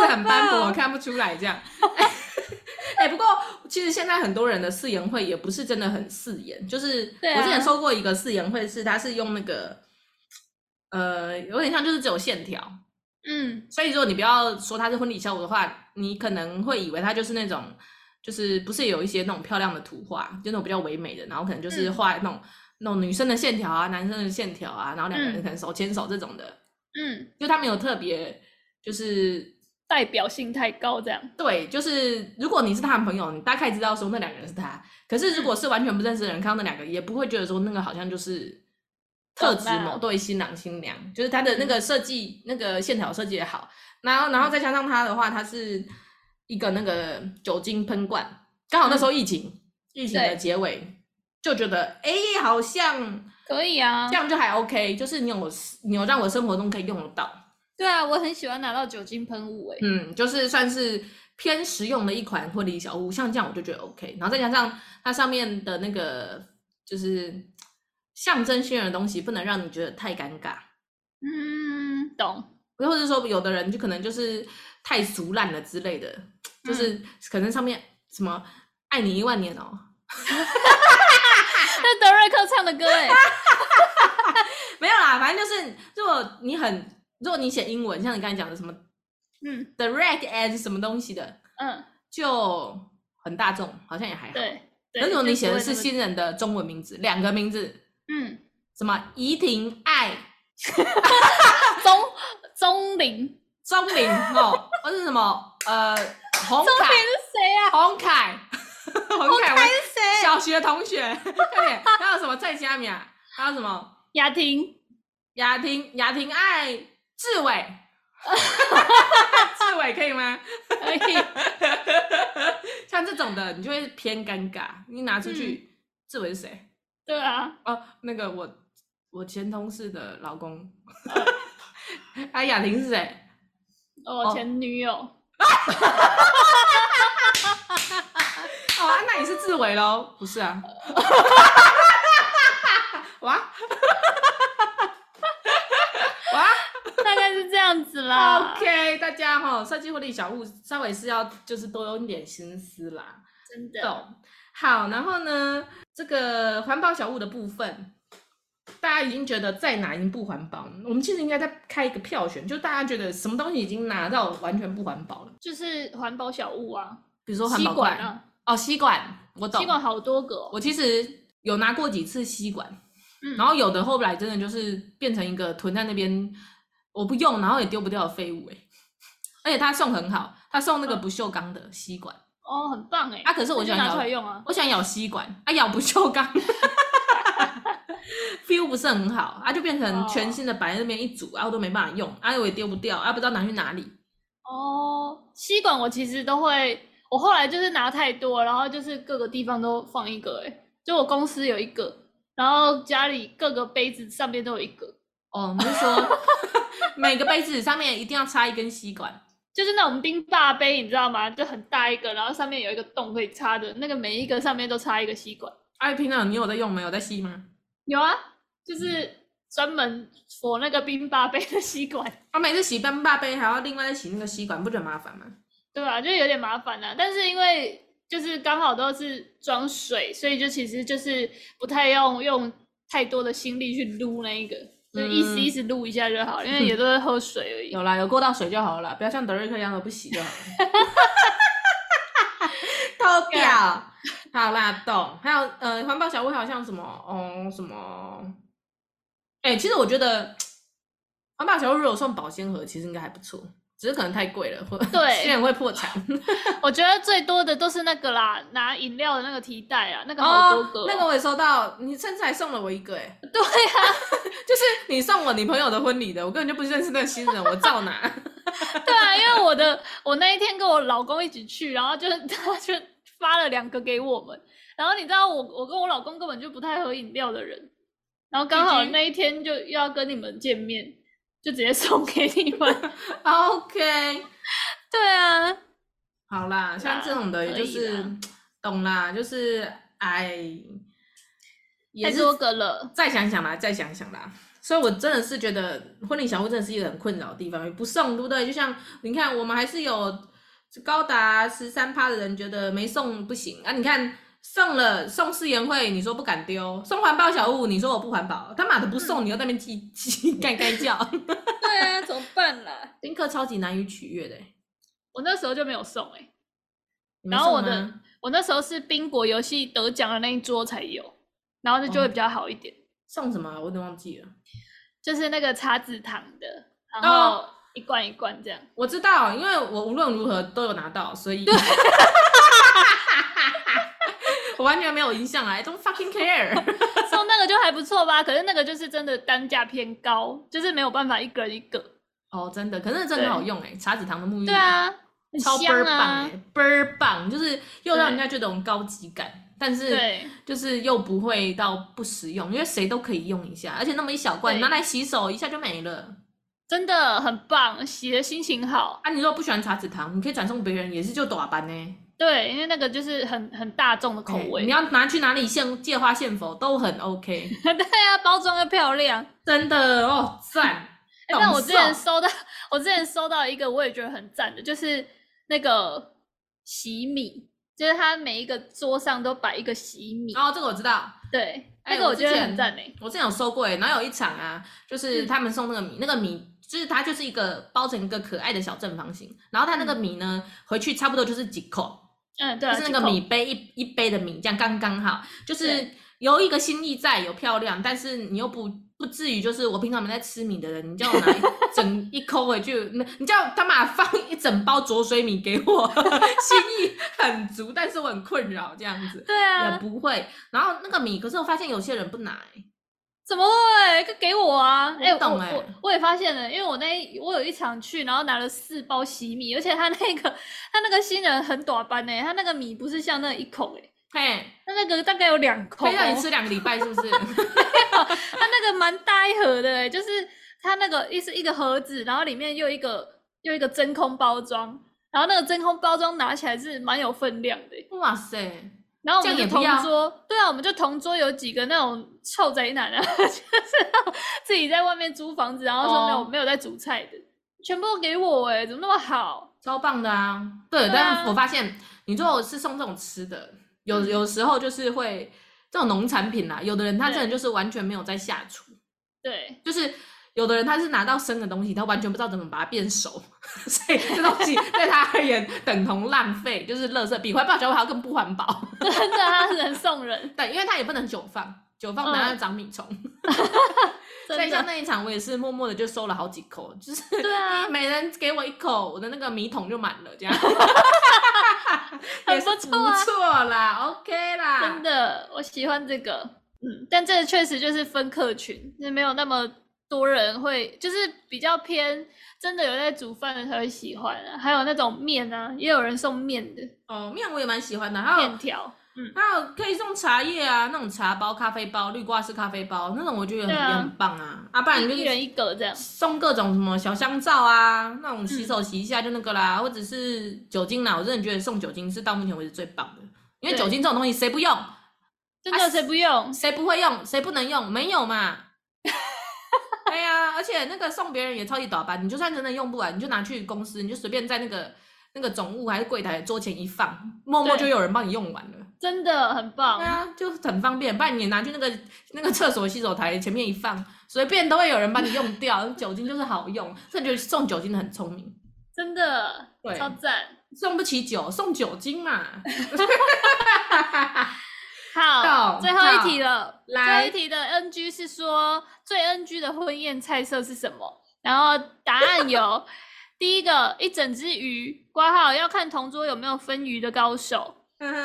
字很斑驳，我看不出来这样。(laughs) 哎、欸，不过其实现在很多人的誓言会也不是真的很誓言，就是我之前收过一个誓言会，是他是用那个呃，有点像就是只有线条，嗯，所以如果你不要说它是婚礼效果的话，你可能会以为它就是那种，就是不是有一些那种漂亮的图画，就那种比较唯美的，然后可能就是画那种、嗯、那种女生的线条啊，男生的线条啊，然后两个人可能手牵手这种的，嗯，就他没有特别就是。代表性太高，这样。对，就是如果你是他的朋友，你大概知道说那两个人是他。可是如果是完全不认识的人，看到那两个也不会觉得说那个好像就是特指某对新郎新娘，就是他的那个设计、嗯、那个线条设计也好，然后然后再加上他的话，他是一个那个酒精喷罐，刚好那时候疫情，嗯、疫情的结尾就觉得哎、欸，好像可以啊，这样就还 OK，就是你有你有让我生活中可以用得到。对啊，我很喜欢拿到酒精喷雾诶。嗯，就是算是偏实用的一款婚礼小物，像这样我就觉得 OK。然后再加上它上面的那个就是象征性的东西，不能让你觉得太尴尬。嗯，懂。或者是说，有的人就可能就是太俗烂了之类的，就是可能上面什么“爱你一万年”哦。(laughs) 那德瑞克唱的歌诶。(laughs) 没有啦，反正就是如果你很。如果你写英文，像你刚才讲的什么，嗯，the red as 什么东西的，嗯，就很大众，好像也还好。对，那如果你写的是新人的中文名字，两个名字，嗯，什么怡婷爱，(laughs) 钟钟玲，钟玲哦，或是什么呃，洪凯是谁啊？洪凯，(laughs) 洪凯是谁？小学同学，还有什么蔡佳敏啊？还有什么雅婷，雅婷，雅婷爱。志伟，(laughs) 志伟可以吗？可以。(laughs) 像这种的，你就会偏尴尬。你拿出去，志伟是谁？对啊。哦，那个我我前同事的老公。(laughs) 啊，雅婷是谁？我前女友。哦，那你是志伟喽？不是啊。哇哇。(laughs) 是这样子啦，OK，大家哈，设计婚礼小物稍微是要就是多用一点心思啦，真的。好，然后呢，这个环保小物的部分，大家已经觉得在哪已经不环保，我们其实应该再开一个票选，就大家觉得什么东西已经拿到完全不环保了，就是环保小物啊，比如说环保罐。啊，哦，吸管，我懂，吸管好多个哦，我其实有拿过几次吸管，嗯，然后有的后来真的就是变成一个囤在那边。我不用，然后也丢不掉的废物哎，而且他送很好，他送那个不锈钢的吸管哦，很棒哎。啊，可是我想咬，拿出来用啊，我想咬吸管啊，咬不锈钢，(laughs) feel 不是很好啊，就变成全新的摆在那边一组，啊我都没办法用，啊，我也丢不掉，啊，不知道拿去哪里。哦，吸管我其实都会，我后来就是拿太多，然后就是各个地方都放一个哎，就我公司有一个，然后家里各个杯子上面都有一个。哦，你是说？(laughs) 每个杯子上面一定要插一根吸管，就是那种冰霸杯，你知道吗？就很大一个，然后上面有一个洞可以插的，那个每一个上面都插一个吸管。哎，平常你有在用没有在吸吗？有啊，就是专门锁那个冰霸杯的吸管。我每次洗冰霸杯还要另外再洗那个吸管，不觉得麻烦吗？对啊，就有点麻烦啊。但是因为就是刚好都是装水，所以就其实就是不太用用太多的心力去撸那一个，就意思意思撸一下就好，嗯、因为也都是喝水而已。有啦，有过到水就好了，不要像德瑞克一样的不洗就好了。(laughs) 偷掉，好啦，懂。还有呃，环保小物好像什么哦什么，哎、欸，其实我觉得 (tsk) 环保小物如果送保鲜盒，其实应该还不错。只是可能太贵了，或对，(laughs) 现在会破产。(laughs) 我觉得最多的都是那个啦，拿饮料的那个提袋啊，那个好多个。那个我也收到，你甚至还送了我一个哎。对啊，(laughs) 就是你送我女朋友的婚礼的，我根本就不认识那个新人，我照拿。对啊，因为我的我那一天跟我老公一起去，然后就他就发了两个给我们，然后你知道我我跟我老公根本就不太喝饮料的人，然后刚好那一天就要跟你们见面。就直接送给你们，OK。对啊，好啦，像这种的，也就是懂啦，就是哎，太多个了。再想想啦，再想想啦。所以我真的是觉得婚礼小物真的是一个很困扰的地方，不送对不对？就像你看，我们还是有高达十三趴的人觉得没送不行啊。你看。送了送世言会，你说不敢丢；送环保小物，你说我不环保。他妈的不送，你又在那边叽叽 (laughs) 盖盖叫。(laughs) 对啊，怎么办啦？丁克超级难以取悦的。我那时候就没有送哎。然后我的我那时候是宾果游戏得奖的那一桌才有，然后就就会比较好一点。哦、送什么？我都忘记了。就是那个茶籽糖的，然后一罐一罐这样。哦、我知道，因为我无论如何都有拿到，所以。(laughs) 我完全没有印象啊，I don't fucking care。(laughs) 送那个就还不错吧，可是那个就是真的单价偏高，就是没有办法一个人一个。哦，真的，可是真的很好用哎，茶籽糖的沐浴露。对啊，超倍儿棒哎，倍儿棒，就是又让人家觉得有种高级感，但是就是又不会到不实用，因为谁都可以用一下，而且那么一小罐拿来洗手一下就没了，真的很棒，洗的心情好。啊，你如果不喜欢茶籽糖，你可以转送别人，也是就大班呢。对，因为那个就是很很大众的口味，你要拿去哪里献借花献佛都很 OK。(laughs) 对啊，包装又漂亮，真的哦，赞。但、欸、我之前收到，我之前收到一个我也觉得很赞的，就是那个洗米，就是它每一个桌上都摆一个洗米。哦，这个我知道。对，那个我觉得很赞诶。我之前有收过诶，然后有一场啊，就是他们送那个米，嗯、那个米。就是它就是一个包成一个可爱的小正方形，然后它那个米呢，嗯、回去差不多就是几口，嗯，对，就是那个米杯一一杯的米这样刚刚好，就是有一个心意在，有漂亮，但是你又不不至于就是我平常没在吃米的人，你叫我拿一 (laughs) 整一口回去，你叫他妈放一整包浊水米给我，(laughs) 心意很足，但是我很困扰这样子，对啊，也不会，然后那个米，可是我发现有些人不拿、欸。怎么会？给我啊！哎、欸，我我我也发现了，因为我那一我有一场去，然后拿了四包洗米，而且他那个 (laughs) 他那个新人很短班呢，他那个米不是像那一口哎，嘿，他那个大概有两口，可以让你吃两个礼拜是不是？(laughs) 他那个蛮大一盒的哎，就是他那个一是一个盒子，然后里面又一个又一个真空包装，然后那个真空包装拿起来是蛮有分量的。哇塞！然后我们就同桌，对啊，我们就同桌有几个那种臭贼男啊，(laughs) 就是自己在外面租房子，然后说没有、oh. 没有在煮菜的，全部都给我哎，怎么那么好，超棒的啊！对，对啊、但是我发现你如果是送这种吃的，有有时候就是会这种农产品啦，有的人他真的就是完全没有在下厨，对，就是。有的人他是拿到生的东西，他完全不知道怎么把它变熟，所以这东西对他而言等同浪费，就是垃圾，比环保小物还要更不环保。(laughs) 真的，他是能送人。(laughs) 对，因为他也不能久放，久放等下长米虫。(laughs) 嗯、所以像那一场，我也是默默的就收了好几口，就是对啊，每人给我一口，我的那个米桶就满了，这样。也是不错啦，OK 啦。真的，我喜欢这个，嗯，但这确实就是分客群，就是没有那么。多人会就是比较偏，真的有在煮饭的才会喜欢啊。还有那种面啊，也有人送面的哦。面我也蛮喜欢的，还有面条，嗯，还有可以送茶叶啊，那种茶包、咖啡包、绿挂式咖啡包那种，我觉得也很、啊、也很棒啊。啊，不然你就一人一个这样，送各种什么小香皂啊，那种洗手洗一下就那个啦，嗯、或者是酒精啦。我真的觉得送酒精是到目前为止最棒的，因为酒精这种东西谁不用？真的谁不用？谁、啊、不会用？谁不能用？没有嘛。啊，而且那个送别人也超级倒班，你就算真的用不完，你就拿去公司，你就随便在那个那个总务还是柜台桌前一放，默默就有人帮你用完了。真的很棒。对啊，就很方便。不然你拿去那个那个厕所洗手台前面一放，随便都会有人帮你用掉。酒精就是好用，这就送酒精的很聪明。真的，对，超赞。送不起酒，送酒精嘛。好，最后一题了。最后一题的 NG 是说最 NG 的婚宴菜色是什么？然后答案有 (laughs) 第一个一整只鱼，挂号要看同桌有没有分鱼的高手。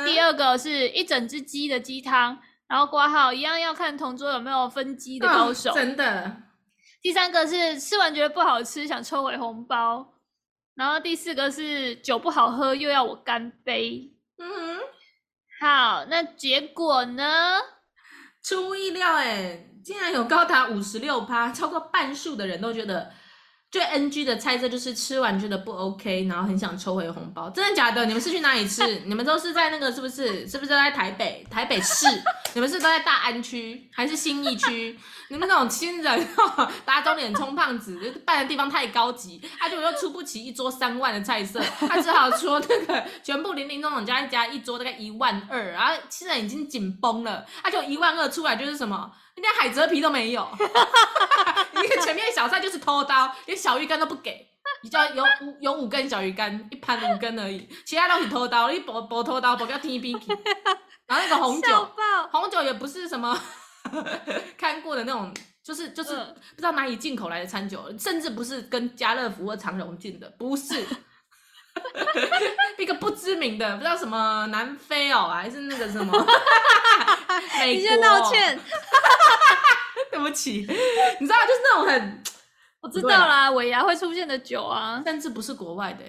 第二个是一整只鸡的鸡汤，然后挂号一样要看同桌有没有分鸡的高手。哦，真的。第三个是吃完觉得不好吃，想抽回红包。然后第四个是酒不好喝，又要我干杯。嗯哼，好，那结果呢？出乎意料哎，竟然有高达五十六趴，超过半数的人都觉得最 NG 的菜色就是吃完觉得不 OK，然后很想抽回红包。真的假的？你们是去哪里吃？(laughs) 你们都是在那个是不是？是不是都在台北？台北市？你们是都在大安区还是新义区？你们那种亲人打肿脸充胖子，就办的地方太高级，他就又出不起一桌三万的菜色，他只好说那个全部零零总总加一加一桌大概一万二，然后现在已经紧绷了，他就一万二出来就是什么，连海蜇皮都没有，(laughs) 你看前面小菜就是偷刀，连小鱼干都不给，你知道有五有五根小鱼干，一盘五根而已，其他都是偷刀，你薄薄偷刀，薄叫天边去，然后那个红酒，红酒也不是什么。(laughs) 看过的那种，就是就是不知道哪里进口来的餐酒，甚至不是跟家乐福或长荣进的，不是，(laughs) 一个不知名的，不知道什么南非哦，还是那个什么 (laughs) 美国？你先道歉，(laughs) 对不起，你知道就是那种很，我知道啦，尾牙会出现的酒啊，甚至不是国外的，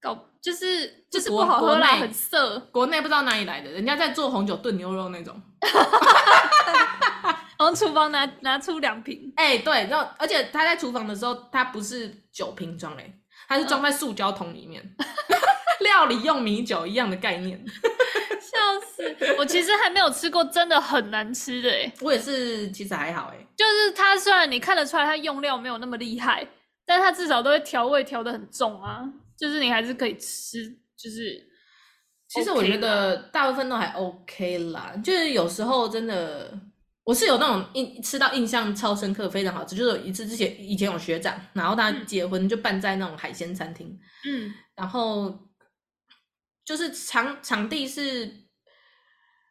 搞就是就是不好喝啦，很涩，国内不知道哪里来的，人家在做红酒炖牛肉那种。然后厨房拿拿出两瓶，哎、欸，对，然后而且他在厨房的时候，他不是酒瓶装嘞，他是装在塑胶桶里面，嗯、(laughs) 料理用米酒一样的概念，(laughs) 笑死！我其实还没有吃过真的很难吃的，哎，我也是，其实还好，哎，就是它虽然你看得出来它用料没有那么厉害，但它至少都会调味调的很重啊，就是你还是可以吃，就是。其实我觉得大部分都还 OK 啦，就是有时候真的，我是有那种印吃到印象超深刻，非常好吃。就是有一次之前以前有学长，然后他结婚就办在那种海鲜餐厅，嗯，然后就是场场地是，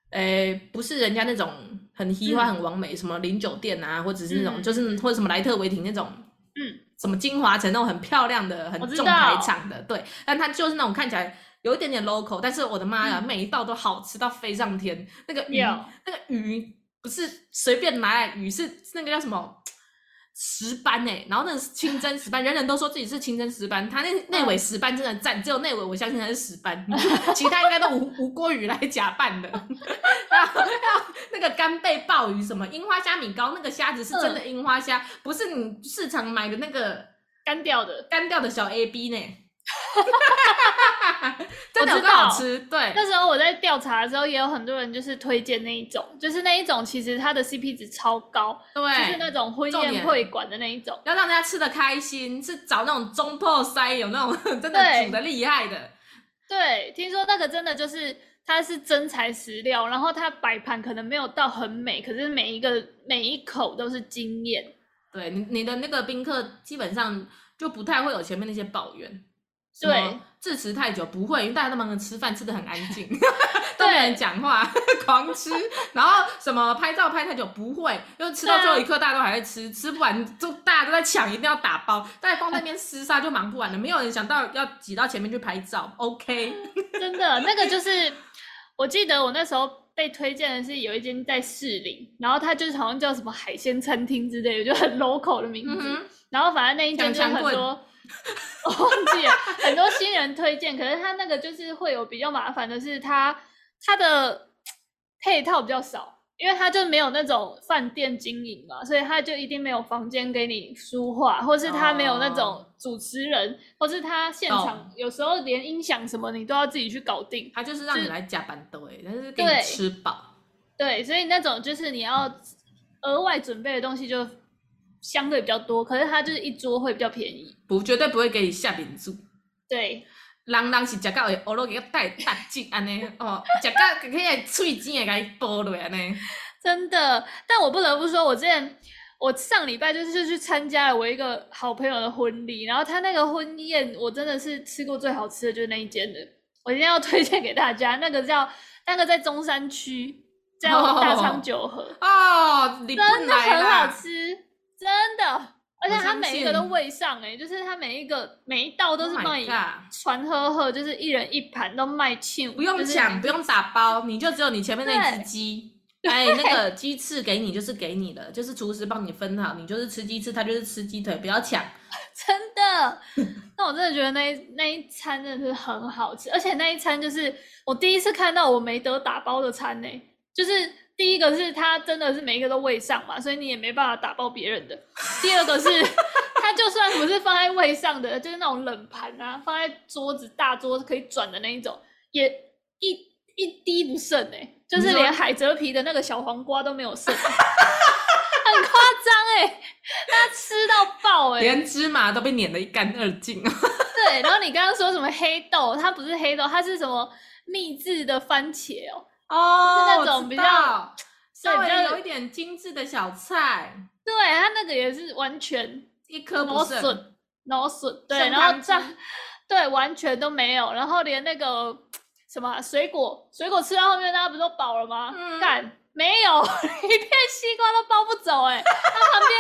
诶，不是人家那种很稀花很完美，什么零酒店啊，或者是那种就是或者什么莱特维廷那种，嗯，什么金华城那种很漂亮的很重台场的，对，但他就是那种看起来。有一点点 local，但是我的妈呀，嗯、每一道都好吃到飞上天。那个鱼.那个鱼不是随便拿来鱼，是那个叫什么石斑哎，然后那个是清蒸石斑，人人都说自己是清蒸石斑，他那内尾石斑真的赞，只有那尾我相信它是石斑，其他应该都无无锅鱼来假扮的。然后那个干贝鲍鱼什么樱花虾米糕，那个虾子是真的樱花虾，嗯、不是你市场买的那个干掉的干掉的小 A B 呢。(laughs) 真的很好吃，对。那时候我在调查的时候，也有很多人就是推荐那一种，就是那一种其实它的 CP 值超高，对，就是那种婚宴会馆的那一种，要让大家吃的开心，是找那种中破塞，有那种 (laughs) 真的煮的厉害的。对，对，听说那个真的就是它是真材实料，然后它摆盘可能没有到很美，可是每一个每一口都是惊艳。对，你你的那个宾客基本上就不太会有前面那些抱怨。对，致辞太久不会，因为大家都忙着吃饭，吃的很安静，(laughs) (laughs) 都没人讲话，(laughs) 狂吃。然后什么拍照拍太久不会，因为吃到最后一刻大家都还在吃，吃不完就大家都在抢，一定要打包。大家放在那边厮杀就忙不完了，没有人想到要挤到前面去拍照。OK，真的那个就是，我记得我那时候被推荐的是有一间在士林，然后它就是好像叫什么海鲜餐厅之类的，就很 local 的名字。嗯、然后反正那一间就很多。(laughs) 我忘记了，很多新人推荐，可是他那个就是会有比较麻烦的是他，他他的 (tsk) 配套比较少，因为他就没有那种饭店经营嘛，所以他就一定没有房间给你书画，或是他没有那种主持人，哦、或是他现场有时候连音响什么你都要自己去搞定，他就是让你来加班的，哎，但是给你吃饱，对，所以那种就是你要额外准备的东西就。相对比较多，可是它就是一桌会比较便宜，不绝对不会给你下饼住。对，人人是食到会学落个带带劲安尼 (laughs) 哦，食到可以喙尖会给你剥落安尼。真的，但我不得不说，我之前我上礼拜就是去参加了我一个好朋友的婚礼，然后他那个婚宴，我真的是吃过最好吃的就是那一间的，我一定要 (laughs) 推荐给大家，那个叫那个在中山区，叫大昌九和哦，真的很好吃，真的，而且他每一个都位上哎、欸，就是他每一个每一道都是帮你传呵呵，就是一人一盘都卖罄，不用抢，不用打包，你就只有你前面那只鸡。(laughs) 哎，那个鸡翅给你就是给你的，就是厨师帮你分好，你就是吃鸡翅，他就是吃鸡腿，不要抢。(laughs) 真的，那我真的觉得那一那一餐真的是很好吃，而且那一餐就是我第一次看到我没得打包的餐呢，就是第一个是他真的是每一个都位上嘛，所以你也没办法打包别人的。第二个是 (laughs) 他就算不是放在位上的，就是那种冷盘啊，放在桌子大桌子可以转的那一种，也一一滴不剩哎。就是连海蜇皮的那个小黄瓜都没有剩，(laughs) 很夸张哎，他吃到爆哎、欸，连芝麻都被碾得一干二净。(laughs) 对，然后你刚刚说什么黑豆，它不是黑豆，它是什么秘制的番茄哦、喔，哦，是那种比较稍微有一点精致的小菜。对，它那个也是完全一颗不剩，no 笋，对，然后这样，对，完全都没有，然后连那个。什么水果？水果吃到后面，大家不都饱了吗？干、嗯、没有，(laughs) 一片西瓜都包不走哎、欸！它旁边，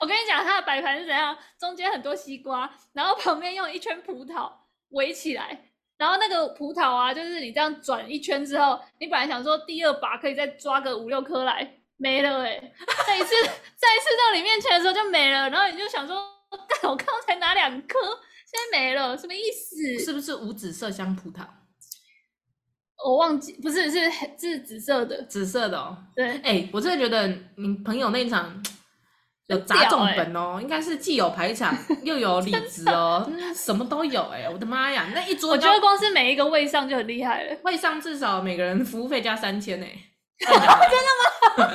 我跟你讲，它的摆盘是怎样？中间很多西瓜，然后旁边用一圈葡萄围起来，然后那个葡萄啊，就是你这样转一圈之后，你本来想说第二把可以再抓个五六颗来，没了哎、欸！再一次，再一次到你面前的时候就没了，然后你就想说，(laughs) 干我刚才拿两颗，现在没了，什么意思？是不是无籽色香葡萄？我忘记，不是，是是紫色的，紫色的哦。对，哎、欸，我真的觉得你朋友那一场有砸重本哦，欸、应该是既有排场又有礼子哦，什么都有哎、欸，我的妈呀，那一桌，我觉得光是每一个位上就很厉害了，位上至少每个人服务费加三千呢。(laughs) 真的吗？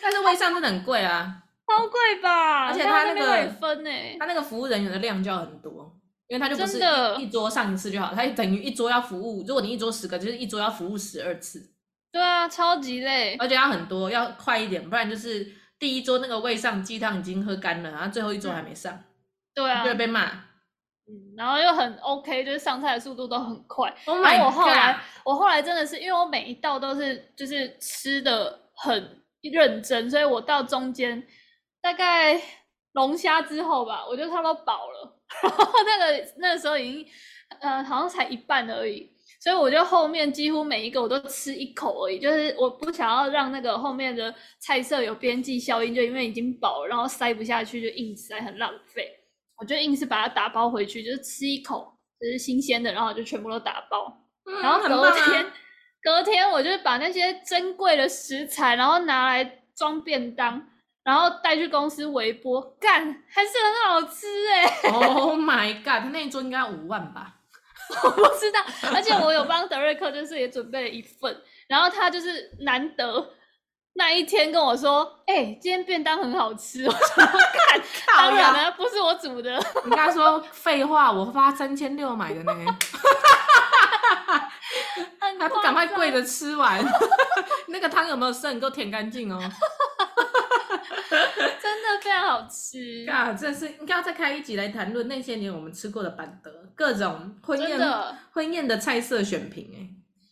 但是位上真的很贵啊，超贵吧？而且他那个分呢，他那个服务人员的量就要很多。因为他就不是一桌上一次就好，他等于一桌要服务。如果你一桌十个，就是一桌要服务十二次。对啊，超级累，而且要很多，要快一点，不然就是第一桌那个位上鸡汤已经喝干了，然后最后一桌还没上。对啊，就会被骂。嗯，然后又很 OK，就是上菜的速度都很快。Oh。然后我后来，我后来真的是因为我每一道都是就是吃的很认真，所以我到中间大概龙虾之后吧，我就差不多饱了。(laughs) 然后那个那个时候已经，呃，好像才一半而已，所以我就后面几乎每一个我都吃一口而已，就是我不想要让那个后面的菜色有边际效应，就因为已经饱了，然后塞不下去就硬塞，很浪费。我就硬是把它打包回去，就是吃一口，就是新鲜的，然后就全部都打包。嗯、然后隔天，啊、隔天我就把那些珍贵的食材，然后拿来装便当。然后带去公司微波，干还是很好吃哎、欸、！Oh my god，那一桌应该五万吧？(laughs) 我不知道，而且我有帮德瑞克，就是也准备了一份。然后他就是难得那一天跟我说：“哎、欸，今天便当很好吃。”我说：“干，当然了，不是我煮的。”你跟他说废话，我花三千六买的呢。(laughs) 还不赶快跪着吃完？(laughs) 那个汤有没有剩？给我舔干净哦。好吃啊！真的是应该要再开一集来谈论那些年我们吃过的板德各种婚宴的婚宴的菜色选品哎，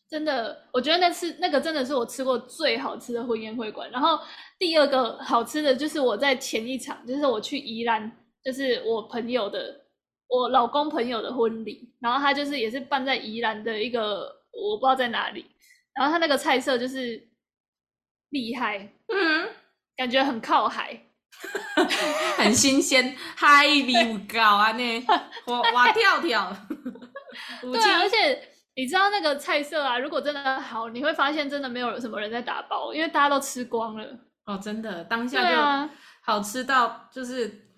真的，我觉得那次那个真的是我吃过最好吃的婚宴会馆。然后第二个好吃的就是我在前一场，就是我去宜兰，就是我朋友的我老公朋友的婚礼，然后他就是也是办在宜兰的一个我不知道在哪里，然后他那个菜色就是厉害，嗯。感觉很靠海，(laughs) 很新鲜，海味高啊呢，我哇跳跳。对啊，而且你知道那个菜色啊，如果真的好，你会发现真的没有什么人在打包，因为大家都吃光了。哦，真的，当下就好吃到就是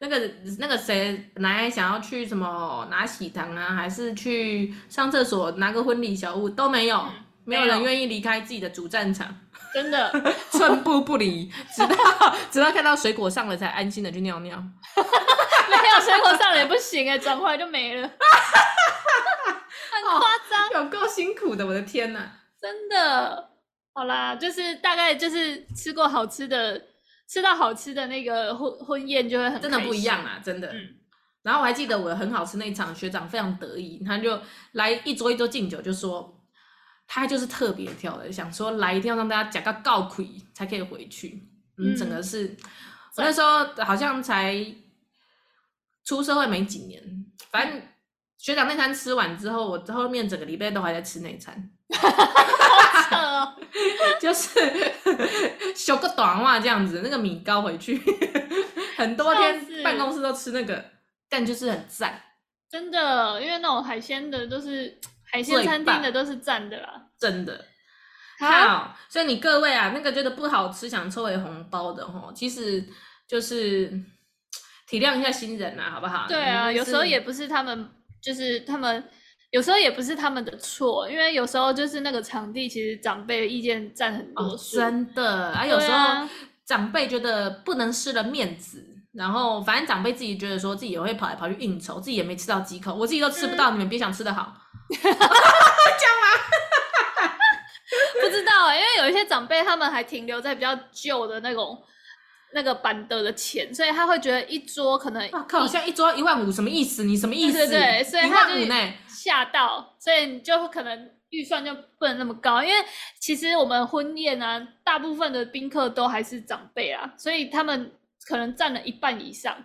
那个那个谁本来想要去什么拿喜糖啊，还是去上厕所拿个婚礼小物都没有。没有人愿意离开自己的主战场，真的。(laughs) 寸步不离，直到直到看到水果上了才安心的去尿尿。(laughs) 没有水果上了也不行哎，转回来就没了，(laughs) 很夸张，有够辛苦的，我的天呐，真的。好啦，就是大概就是吃过好吃的，吃到好吃的那个婚婚宴就会很真的不一样啊，真的。嗯。然后我还记得我很好吃那一场，学长非常得意，他就来一桌一桌敬酒，就说他就是特别挑的，想说来一定要让大家讲个告亏才可以回去。嗯，整个是，我那时候好像才出社会没几年，反正学长那餐吃完之后，我后面整个礼拜都还在吃那餐，哦，就是 (laughs) 修个短袜这样子，那个米糕回去，很多天办公室都吃那个。但就是很赞，真的，因为那种海鲜的都是海鲜餐厅的都是赞的啦，真的。好，所以你各位啊，那个觉得不好吃想抽回红包的吼，其实就是体谅一下新人啊，好不好？对啊，有时候也不是他们，就是他们有时候也不是他们的错，因为有时候就是那个场地其实长辈的意见占很多，哦，真的啊，有时候长辈觉得不能失了面子。然后，反正长辈自己觉得说自己也会跑来跑去应酬，自己也没吃到几口，我自己都吃不到，嗯、你们别想吃的好。这样吗？不知道、欸，因为有一些长辈他们还停留在比较旧的那种那个板凳的钱，所以他会觉得一桌可能哇靠，像一桌一万五什么意思？你什么意思？对对对，所以他就吓到，所以你就可能预算就不能那么高，因为其实我们婚宴啊，大部分的宾客都还是长辈啊，所以他们。可能占了一半以上，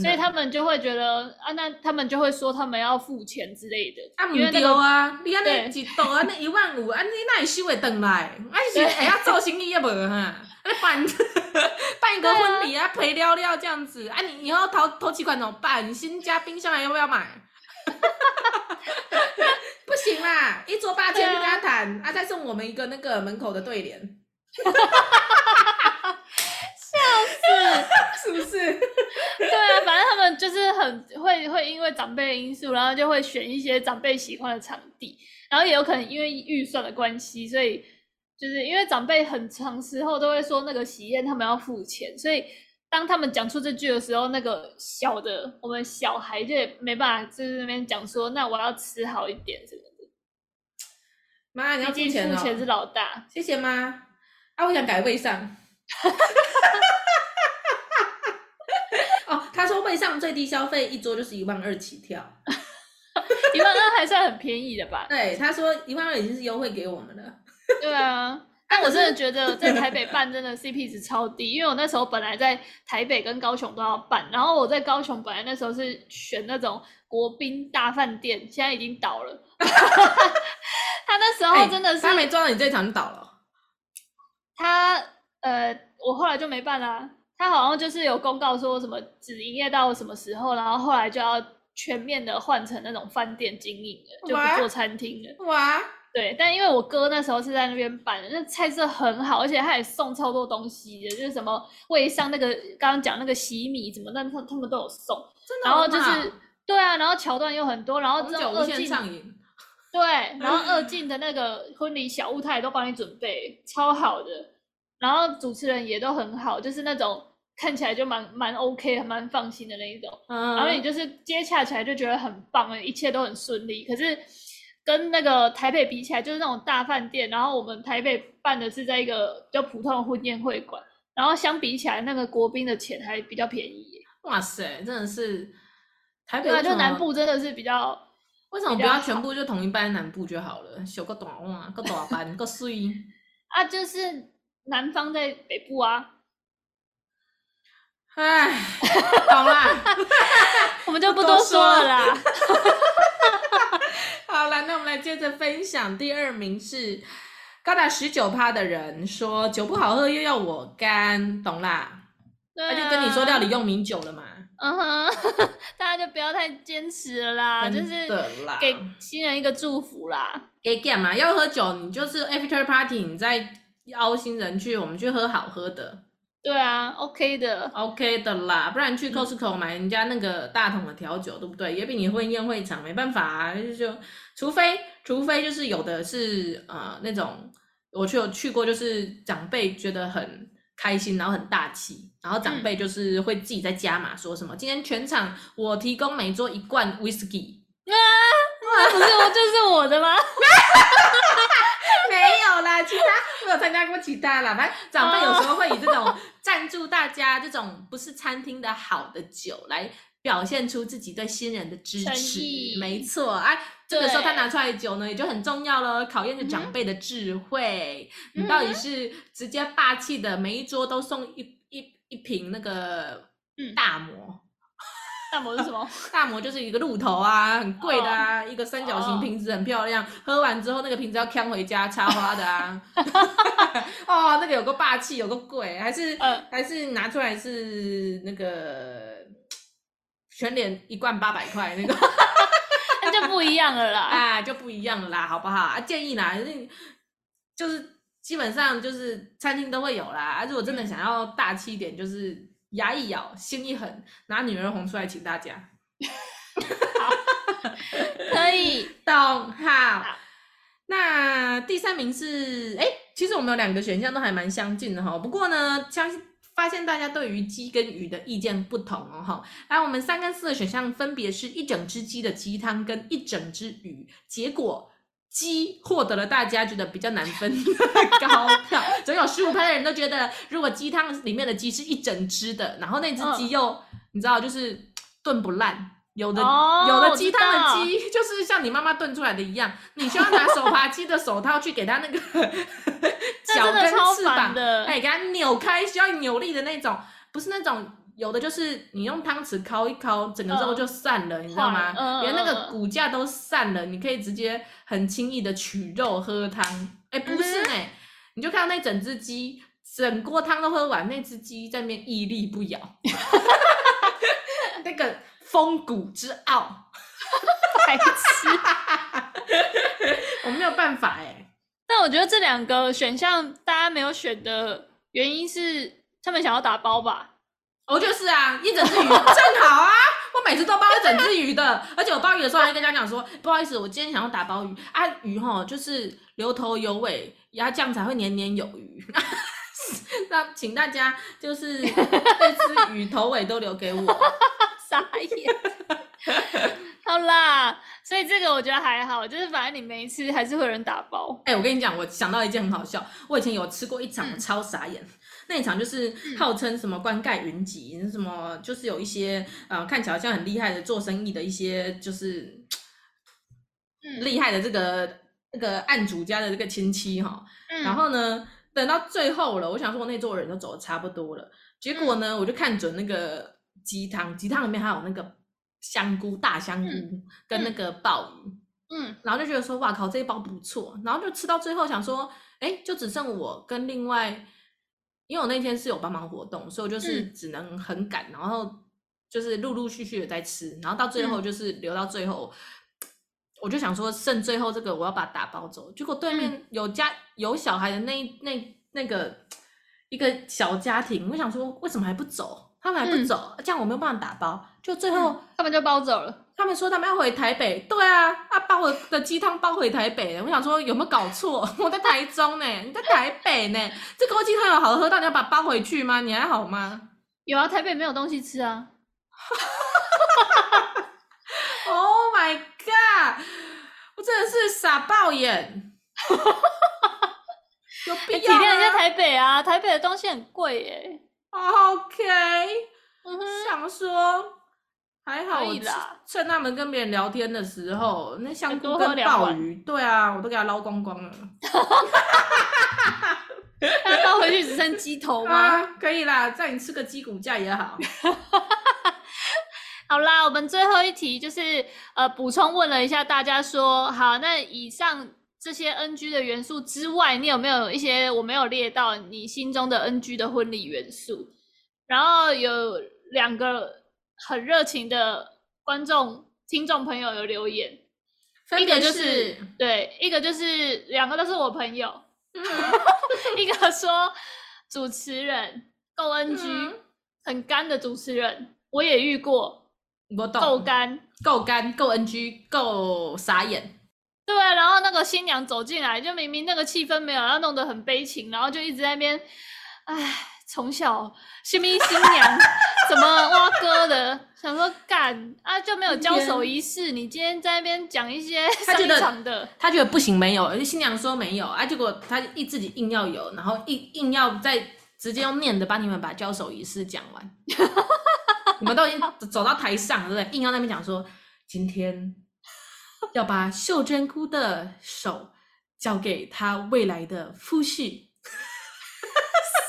所以他们就会觉得啊，那他们就会说他们要付钱之类的。啊，唔对啊，你安尼一桌安尼 (laughs) 一万五，安尼哪会收会回来？啊，是会要做生意也无哈？啊，办 (laughs) 办一个婚礼啊，陪聊聊这样子。啊，你以后头头几款怎么办？你新家冰箱还要不要买？(laughs) 不行啦，一桌八千跟他谈，啊，再送我们一个那个门口的对联。(laughs) 是不是？对啊，反正他们就是很会会因为长辈的因素，然后就会选一些长辈喜欢的场地，然后也有可能因为预算的关系，所以就是因为长辈很长时候都会说那个喜宴他们要付钱，所以当他们讲出这句的时候，那个小的我们小孩就也没办法就是那边讲说，那我要吃好一点什么的。妈，你要付钱哦。付钱是老大，谢谢妈。啊，我想改位上。(laughs) 他说会上最低消费一桌就是一万二起跳，(laughs) 一万二还算很便宜的吧？对，他说一万二已经是优惠给我们了。对啊，(laughs) 但我真的觉得在台北办真的 CP 值超低，因为我那时候本来在台北跟高雄都要办，然后我在高雄本来那时候是选那种国宾大饭店，现在已经倒了。他那时候真的是、欸、他没抓到你这场就倒了。他呃，我后来就没办啦、啊。他好像就是有公告说什么只营业到什么时候，然后后来就要全面的换成那种饭店经营了，就不做餐厅了。哇！对，但因为我哥那时候是在那边办的，那菜色很好，而且他也送超多东西的，就是什么会上那个刚刚讲那个洗米什么，但他他们都有送。真的。然后就是对啊，然后桥段又很多，然后这种二进对，然后二 (laughs) 进的那个婚礼小物他也都帮你准备，超好的。然后主持人也都很好，就是那种。看起来就蛮蛮 OK，蛮放心的那一种，嗯、然后你就是接洽起来就觉得很棒，一切都很顺利。可是跟那个台北比起来，就是那种大饭店，然后我们台北办的是在一个比较普通的婚宴会馆，然后相比起来，那个国宾的钱还比较便宜。哇塞，真的是台北对，就南部真的是比较，为什么不要全部就统一办南部就好了？小个短袜，个短班，个水啊，就是南方在北部啊。哎，懂啦，(laughs) 我们就不多说了啦。(laughs) 好了，那我们来接着分享。第二名是高达十九趴的人说酒不好喝又要我干，懂啦？他、啊、就跟你说料理用名酒了嘛。嗯哼，(laughs) 大家就不要太坚持了啦，就是给新人一个祝福啦。给干嘛？要喝酒，你就是 after party，你再邀新人去，我们去喝好喝的。对啊，OK 的，OK 的啦，不然去 Costco 买人家那个大桶的调酒，嗯、对不对？也比你混宴会场，没办法啊，就，就除非除非就是有的是呃那种，我去有去过，就是长辈觉得很开心，然后很大气，然后长辈就是会自己在加码，说什么、嗯、今天全场我提供每桌一罐 Whisky 啊，那不是我就是我的吗？(laughs) 没有啦，其他没有参加过其他啦。反正长辈有时候会以这种赞助大家这种不是餐厅的好的酒来表现出自己对新人的支持。没错，哎、啊，这个时候他拿出来的酒呢，也就很重要了，考验着长辈的智慧。嗯、你到底是直接霸气的，每一桌都送一一一瓶那个大摩。嗯大摩是什么？(laughs) 大摩就是一个鹿头啊，很贵的啊，oh. 一个三角形瓶子，很漂亮。Oh. 喝完之后，那个瓶子要扛回家插花的啊。(laughs) (laughs) 哦，那个有个霸气，有个贵，还是、uh. 还是拿出来是那个全脸一罐八百块那个，那就不一样了啦。啊，就不一样了啦，好不好？啊，建议啦，就是基本上就是餐厅都会有啦。啊，如果真的想要大气一点，就是。牙一咬，心一狠，拿女儿红出来请大家。(laughs) 好，可以，(laughs) 懂好。好，那第三名是，哎、欸，其实我们有两个选项都还蛮相近的哈。不过呢，相信发现大家对于鸡跟鱼的意见不同哦哈。来，我们三跟四的选项分别是一整只鸡的鸡汤跟一整只鱼，结果。鸡获得了大家觉得比较难分的 (laughs) 高票，总有十五趴的人都觉得，如果鸡汤里面的鸡是一整只的，然后那只鸡又、嗯、你知道就是炖不烂，有的、哦、有的鸡汤的鸡就是像你妈妈炖出来的一样，你需要拿手扒鸡的手套去给它那个 (laughs) 脚跟翅膀，哎，给它扭开，需要扭力的那种，不是那种。有的就是你用汤匙敲一敲，整个肉就散了，呃、你知道吗？呃、连那个骨架都散了，你可以直接很轻易的取肉喝汤。哎、欸，不是呢、欸，嗯、你就看到那整只鸡，整锅汤都喝完，那只鸡在那边屹立不摇，(laughs) 那个风骨之傲，白痴，我没有办法哎、欸。(laughs) 但我觉得这两个选项大家没有选的原因是，他们想要打包吧。我就是啊，一整只鱼 (laughs) 正好啊！我每次都包一整只鱼的，而且我包鱼的时候还跟大家讲说，不好意思，我今天想要打包鱼啊，鱼哈就是留头有尾，然后这样才会年年有余。(laughs) 那请大家就是这只鱼头尾都留给我，(laughs) 傻眼。好啦，所以这个我觉得还好，就是反正你没吃，还是会有人打包。哎、欸，我跟你讲，我想到一件很好笑，我以前有吃过一场，我超傻眼。嗯那一场就是号称什么冠盖云集，嗯、什么就是有一些呃看起来好像很厉害的做生意的一些就是厉害的这个那个案主家的这个亲戚哈，嗯、然后呢等到最后了，我想说我那桌人都走的差不多了，结果呢、嗯、我就看准那个鸡汤，鸡汤里面还有那个香菇大香菇跟那个鲍鱼，嗯，然后就觉得说哇靠这一包不错，然后就吃到最后想说哎就只剩我跟另外。因为我那天是有帮忙活动，所以我就是只能很赶，嗯、然后就是陆陆续续的在吃，然后到最后就是留到最后，嗯、我就想说剩最后这个我要把它打包走，结果对面有家、嗯、有小孩的那那那个一个小家庭，我想说为什么还不走？他们还不走，嗯、这样我没有办法打包，就最后、嗯、他们就包走了。他们说他们要回台北，对啊，啊把我的鸡汤包回台北。我想说有没有搞错？(laughs) 我在台中呢，你在台北呢，这锅鸡汤有好喝到你要把它包回去吗？你还好吗？有啊，台北没有东西吃啊。(laughs) Oh my god！我真的是傻爆眼。(laughs) 有必要吗？体验一下台北啊，台北的东西很贵耶。OK，想说。还好，我趁他们跟别人聊天的时候，那香菇跟鲍鱼，对啊，我都给他捞光光了。(laughs) 那捞回去只剩鸡头吗？(laughs) 啊，可以啦，再你吃个鸡骨架也好。(laughs) 好啦，我们最后一题就是呃补充问了一下大家说，好，那以上这些 NG 的元素之外，你有没有一些我没有列到你心中的 NG 的婚礼元素？然后有两个。很热情的观众、听众朋友有留言，一个就是对，一个就是两个都是我朋友，(laughs) 一个说主持人，够 NG，、嗯、很干的主持人，我也遇过，我懂，够干，够干，够 NG，够傻眼。对啊，然后那个新娘走进来，就明明那个气氛没有，然后弄得很悲情，然后就一直在那边，唉。从小新兵新娘怎么挖哥的？想说干啊，就没有交手仪式。你今天在那边讲一些他觉得的，他觉得不行，没有，而且新娘说没有啊，结果他一自己硬要有，然后硬硬要再直接用念的帮你们把交手仪式讲完。(laughs) 你们都已经走到台上，对不对？硬要那边讲说，今天要把秀珍菇的手交给他未来的夫婿。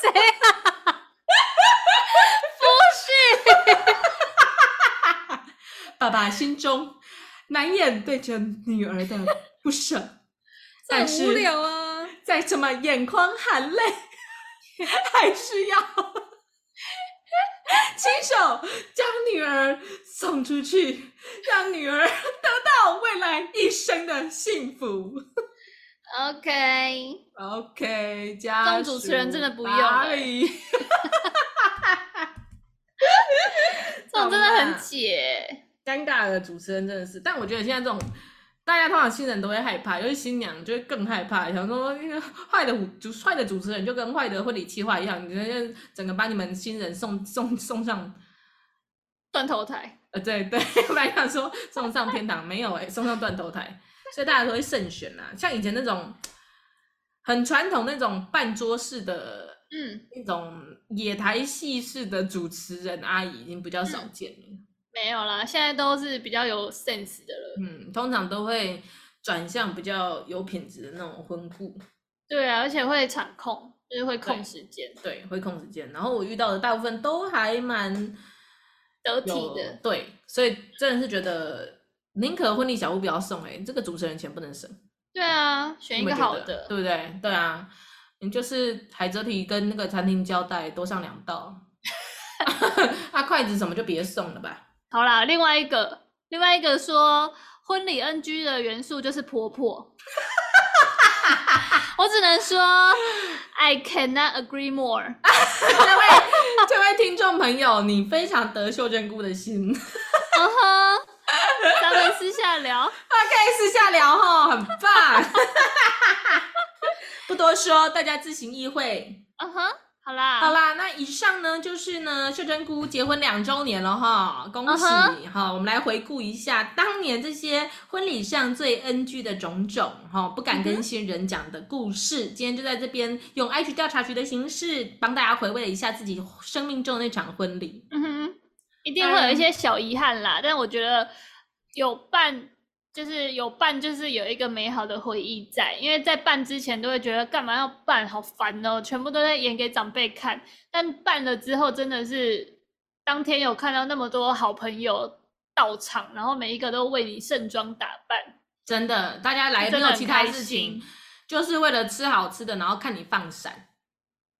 谁啊？(laughs) 爸爸心中难掩对着女儿的不舍，(laughs) 但是无聊啊！再怎么眼眶含泪，(laughs) 还是要亲手将女儿送出去，让女儿得到未来一生的幸福。OK OK，家当主持人真的不用 (laughs) 这种真的很解，尴尬的主持人真的是。但我觉得现在这种，大家通常新人都会害怕，尤其新娘就会更害怕，想说那个坏的主坏的主持人就跟坏的婚礼企划一样，你就整个把你们新人送送送上断头台。呃，对对，(laughs) 本来想说送上天堂，没有哎、欸，送上断头台，所以大家都会慎选啦。像以前那种很传统那种半桌式的。嗯，那种野台戏式的主持人阿姨已经比较少见了。嗯，没有啦，现在都是比较有 sense 的了。嗯，通常都会转向比较有品质的那种婚顾。对啊，而且会场控，就是会控时间。对，对，会控时间。然后我遇到的大部分都还蛮得体的。对，所以真的是觉得宁可婚礼小物不要送，欸，哎，这个主持人钱不能省。对啊，选一个好的，对不对？对啊。你就是海蜇皮跟那个餐厅交代多上两道，那 (laughs) 筷子什么就别送了吧。好啦，另外一个，另外一个说婚礼 NG 的元素就是婆婆，我只能说 (laughs) I cannot agree more。(laughs) 这位这位听众朋友，你非常得秀珍菇的心。嗯哼，咱们私下聊，(laughs) 可以私下聊哈，很棒。(laughs) 不多说，大家自行意会。嗯哼，好啦，好啦，那以上呢就是呢秀珍姑结婚两周年了哈，恭喜哈！Uh huh. 我们来回顾一下当年这些婚礼上最 NG 的种种哈，不敢跟新人讲的故事。Uh huh. 今天就在这边用 IG 调查局的形式帮大家回味了一下自己生命中的那场婚礼。嗯哼，一定会有一些小遗憾啦，嗯、但我觉得有办。就是有办，就是有一个美好的回忆在，因为在办之前都会觉得干嘛要办，好烦哦，全部都在演给长辈看。但办了之后，真的是当天有看到那么多好朋友到场，然后每一个都为你盛装打扮，真的，大家来没有其他事情，就是为了吃好吃的，然后看你放闪。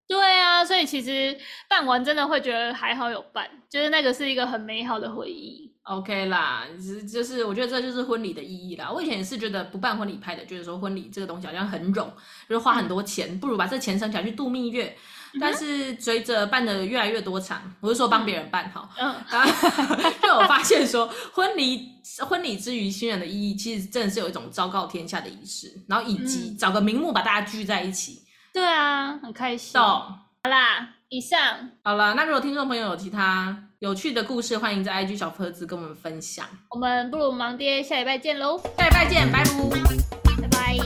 对啊，所以其实办完真的会觉得还好有办，就是那个是一个很美好的回忆。OK 啦，就是就是，我觉得这就是婚礼的意义啦。我以前也是觉得不办婚礼拍的，就是说婚礼这个东西好像很冗，就是花很多钱，嗯、不如把这钱省起来去度蜜月。但是随着办的越来越多场，我是说帮别人办哈，嗯，(laughs) 就我发现说婚礼婚礼之于新人的意义，其实真的是有一种昭告天下的仪式，然后以及找个名目把大家聚在一起。嗯、对啊，很开心。懂好啦，以上好了。那如果听众朋友有其他有趣的故事，欢迎在 IG 小盒子跟我们分享。我们不如忙爹下礼拜见喽！下礼拜见，拜拜拜。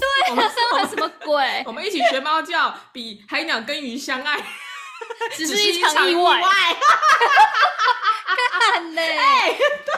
对，我生了什么鬼？我们一起学猫叫，比海鸟跟鱼相爱，(laughs) 只是一场意外。看嘞，(laughs) 对。